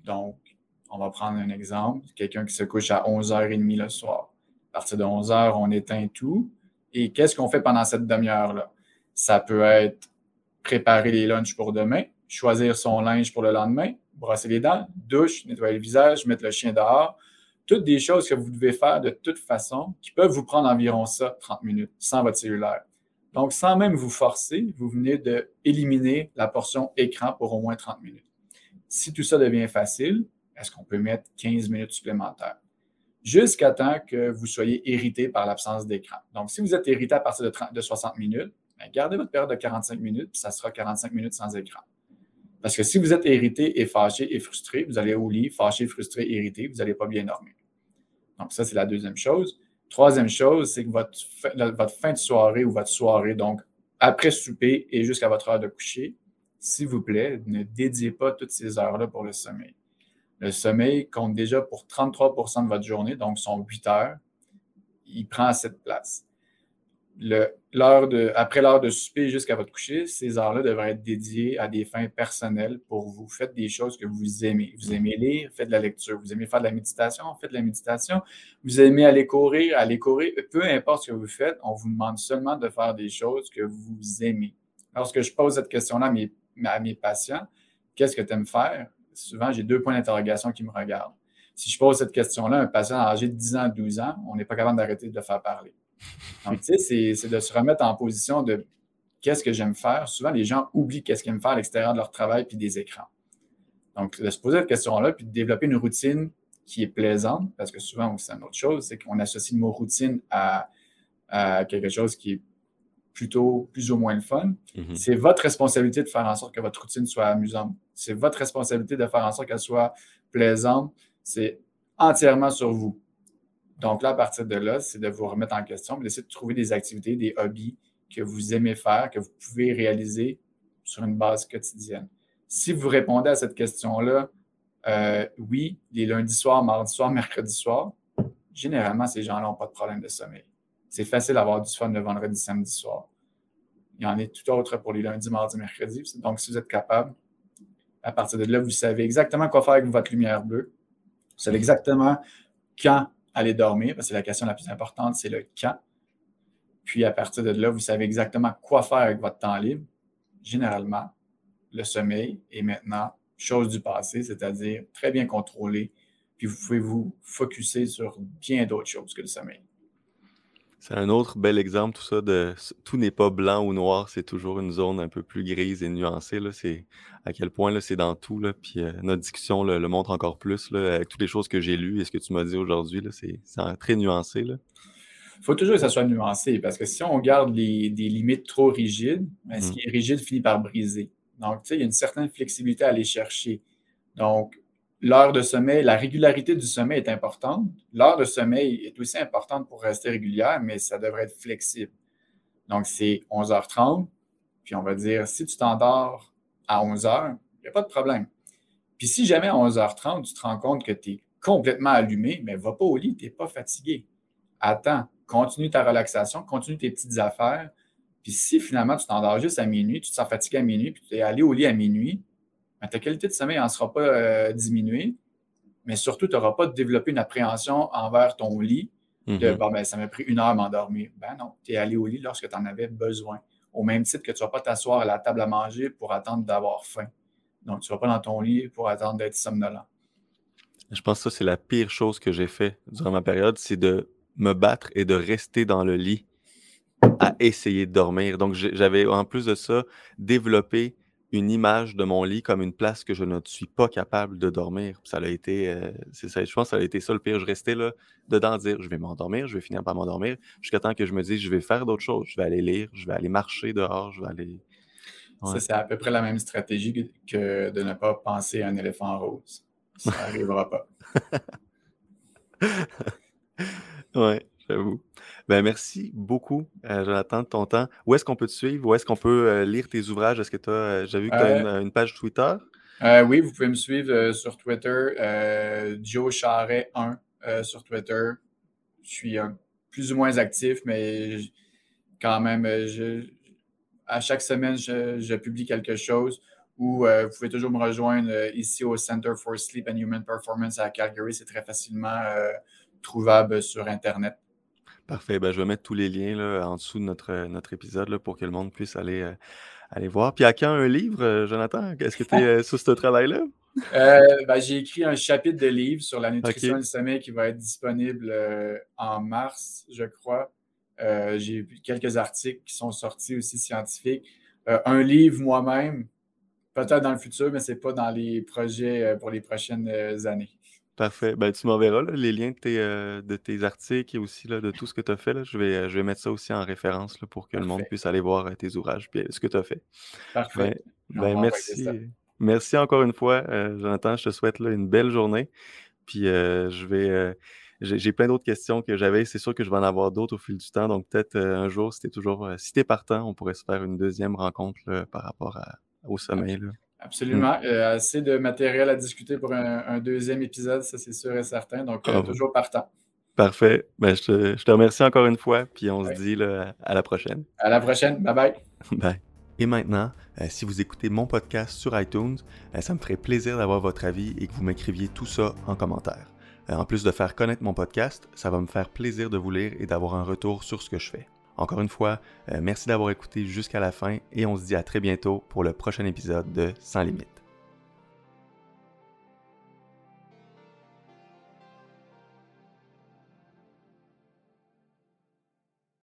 Donc, on va prendre un exemple, quelqu'un qui se couche à 11h30 le soir. À partir de 11h, on éteint tout. Et qu'est-ce qu'on fait pendant cette demi-heure-là? Ça peut être préparer les lunchs pour demain, choisir son linge pour le lendemain, brosser les dents, douche, nettoyer le visage, mettre le chien dehors. Toutes des choses que vous devez faire de toute façon qui peuvent vous prendre environ ça, 30 minutes, sans votre cellulaire. Donc, sans même vous forcer, vous venez d'éliminer la portion écran pour au moins 30 minutes. Si tout ça devient facile, est-ce qu'on peut mettre 15 minutes supplémentaires? Jusqu'à temps que vous soyez irrité par l'absence d'écran. Donc, si vous êtes irrité à partir de, 60 minutes, ben, gardez votre période de 45 minutes, puis ça sera 45 minutes sans écran. Parce que si vous êtes irrité et fâché et frustré, vous allez au lit, fâché, frustré, irrité, vous n'allez pas bien dormir. Donc, ça, c'est la deuxième chose. Troisième chose, c'est que votre, votre fin de soirée ou votre soirée, donc après souper et jusqu'à votre heure de coucher, s'il vous plaît, ne dédiez pas toutes ces heures-là pour le sommeil. Le sommeil compte déjà pour 33% de votre journée, donc son 8 heures. Il prend cette place. Le, de, après l'heure de souper jusqu'à votre coucher, ces heures-là devraient être dédiées à des fins personnelles pour vous. Faites des choses que vous aimez. Vous aimez lire, faites de la lecture. Vous aimez faire de la méditation, faites de la méditation. Vous aimez aller courir, aller courir. Peu importe ce que vous faites, on vous demande seulement de faire des choses que vous aimez. Lorsque je pose cette question-là à mes, à mes patients, qu'est-ce que tu aimes faire? souvent, j'ai deux points d'interrogation qui me regardent. Si je pose cette question-là à un patient âgé de 10 ans, 12 ans, on n'est pas capable d'arrêter de le faire parler. Donc, tu sais, c'est de se remettre en position de qu'est-ce que j'aime faire. Souvent, les gens oublient qu'est-ce qu'ils aiment faire à l'extérieur de leur travail puis des écrans. Donc, de se poser cette question-là puis de développer une routine qui est plaisante, parce que souvent, c'est une autre chose, c'est qu'on associe le mot routine à, quelque chose qui est plutôt plus ou moins le fun. Mm-hmm. C'est votre responsabilité de faire en sorte que votre routine soit amusante. C'est votre responsabilité de faire en sorte qu'elle soit plaisante. C'est entièrement sur vous. Donc là, à partir de là, c'est de vous remettre en question, d'essayer de trouver des activités, des hobbies que vous aimez faire, que vous pouvez réaliser sur une base quotidienne. Si vous répondez à cette question-là, euh, oui, les lundis soirs, mardis soirs, mercredi soir, généralement, ces gens-là n'ont pas de problème de sommeil. C'est facile d'avoir du fun le vendredi, samedi soir. Il y en a tout autre pour les lundis, mardis, mercredis. Donc, si vous êtes capable, à partir de là, vous savez exactement quoi faire avec votre lumière bleue. Vous savez exactement quand aller dormir, parce que la question la plus importante, c'est le quand. Puis à partir de là, vous savez exactement quoi faire avec votre temps libre. Généralement, le sommeil est maintenant chose du passé, c'est-à-dire très bien contrôlé. Puis vous pouvez vous focuser sur bien d'autres choses que le sommeil. C'est un autre bel exemple, tout ça, de tout n'est pas blanc ou noir, c'est toujours une zone un peu plus grise et nuancée. C'est à quel point c'est dans tout. Là, puis euh, notre discussion le montre encore plus là, avec toutes les choses que j'ai lues et ce que tu m'as dit aujourd'hui. C'est très nuancé. Il faut toujours que ça soit nuancé parce que si on garde des limites trop rigides, ben, ce mmh. qui est rigide finit par briser. Donc, tu sais, il y a une certaine flexibilité à aller chercher. Donc, l'heure de sommeil, la régularité du sommeil est importante. L'heure de sommeil est aussi importante pour rester régulière, mais ça devrait être flexible. Donc, c'est 11h30, puis on va dire, si tu t'endors à 11h, il n'y a pas de problème. Puis si jamais à 11h30, tu te rends compte que tu es complètement allumé, mais va pas au lit, tu n'es pas fatigué. Attends, continue ta relaxation, continue tes petites affaires, Puis si finalement tu t'endors juste à minuit, tu te sens fatigué à minuit, puis tu es allé au lit à minuit, ta qualité de sommeil n'en sera pas euh, diminuée, mais surtout, tu n'auras pas développé une appréhension envers ton lit de Mhm. bon, ben, ça m'a pris une heure à m'endormir. Ben non, tu es allé au lit lorsque tu en avais besoin. Au même titre que tu ne vas pas t'asseoir à la table à manger pour attendre d'avoir faim. Donc, tu ne vas pas dans ton lit pour attendre d'être somnolent. Je pense que ça, c'est la pire chose que j'ai fait durant ma période, c'est de me battre et de rester dans le lit à essayer de dormir. Donc, j'avais en plus de ça développé une image de mon lit comme une place que je ne suis pas capable de dormir. Ça a été, euh, c'est ça, je pense que ça a été ça le pire. Je restais là dedans dire je vais m'endormir, je vais finir par m'endormir, jusqu'à temps que je me dise je vais faire d'autres choses, je vais aller lire, je vais aller marcher dehors, je vais aller. Ouais. Ça, c'est à peu près la même stratégie que- que de ne pas penser à un éléphant rose. Ça n'arrivera pas. Ouais, j'avoue. Ben, merci beaucoup, euh, Jonathan, de ton temps. Où est-ce qu'on peut te suivre? Où est-ce qu'on peut euh, lire tes ouvrages? Est-ce que tu as, j'ai vu que tu as Euh, une, une page Twitter? Euh, oui, vous pouvez me suivre euh, sur Twitter, euh, Joe Charret 1 euh, sur Twitter. Je suis euh, plus ou moins actif, mais quand même, euh, je- à chaque semaine, je, je publie quelque chose. Ou euh, vous pouvez toujours me rejoindre euh, ici au Center for Sleep and Human Performance à Calgary. C'est très facilement euh, trouvable sur Internet. Parfait. Ben, je vais mettre tous les liens là, en dessous de notre, notre épisode là, pour que le monde puisse aller, euh, aller voir. Puis à quand un livre, euh, Jonathan? Est-ce que tu es sur ce travail-là? Euh, ben, j'ai écrit un chapitre de livre sur la nutrition OK. et le sommeil qui va être disponible euh, en mars, je crois. Euh, j'ai quelques articles qui sont sortis aussi scientifiques. Euh, un livre moi-même, peut-être dans le futur, mais ce n'est pas dans les projets euh, pour les prochaines euh, années. Parfait. Ben, tu m'enverras là, les liens de tes, euh, de tes articles et aussi là, de tout ce que tu as fait. Là. Je, vais, euh, je vais mettre ça aussi en référence là, pour que le monde puisse aller voir euh, tes ouvrages et ce que tu as fait. Ben, Parfait. Ben, envoyer merci. Merci encore une fois, euh, Jonathan. Je te souhaite là, une belle journée. Puis euh, je vais. j'ai plein d'autres questions que j'avais. C'est sûr que je vais en avoir d'autres au fil du temps. Donc peut-être un jour, si t'es toujours. euh, si t'es partant, on pourrait se faire une deuxième rencontre là, par rapport à- au sommeil. Absolument. Euh, assez de matériel à discuter pour un, un deuxième épisode, ça c'est sûr et certain. Donc, euh, Ah, toujours partant. Parfait. Ben, je, te, je te remercie encore une fois. Puis on Ouais. se dit là, à la prochaine. À la prochaine. Bye bye. Bye. Et maintenant, euh, si vous écoutez mon podcast sur iTunes, euh, ça me ferait plaisir d'avoir votre avis et que vous m'écriviez tout ça en commentaire. En plus de faire connaître mon podcast, ça va me faire plaisir de vous lire et d'avoir un retour sur ce que je fais. Encore une fois, euh, merci d'avoir écouté jusqu'à la fin et on se dit à très bientôt pour le prochain épisode de Sans Limite.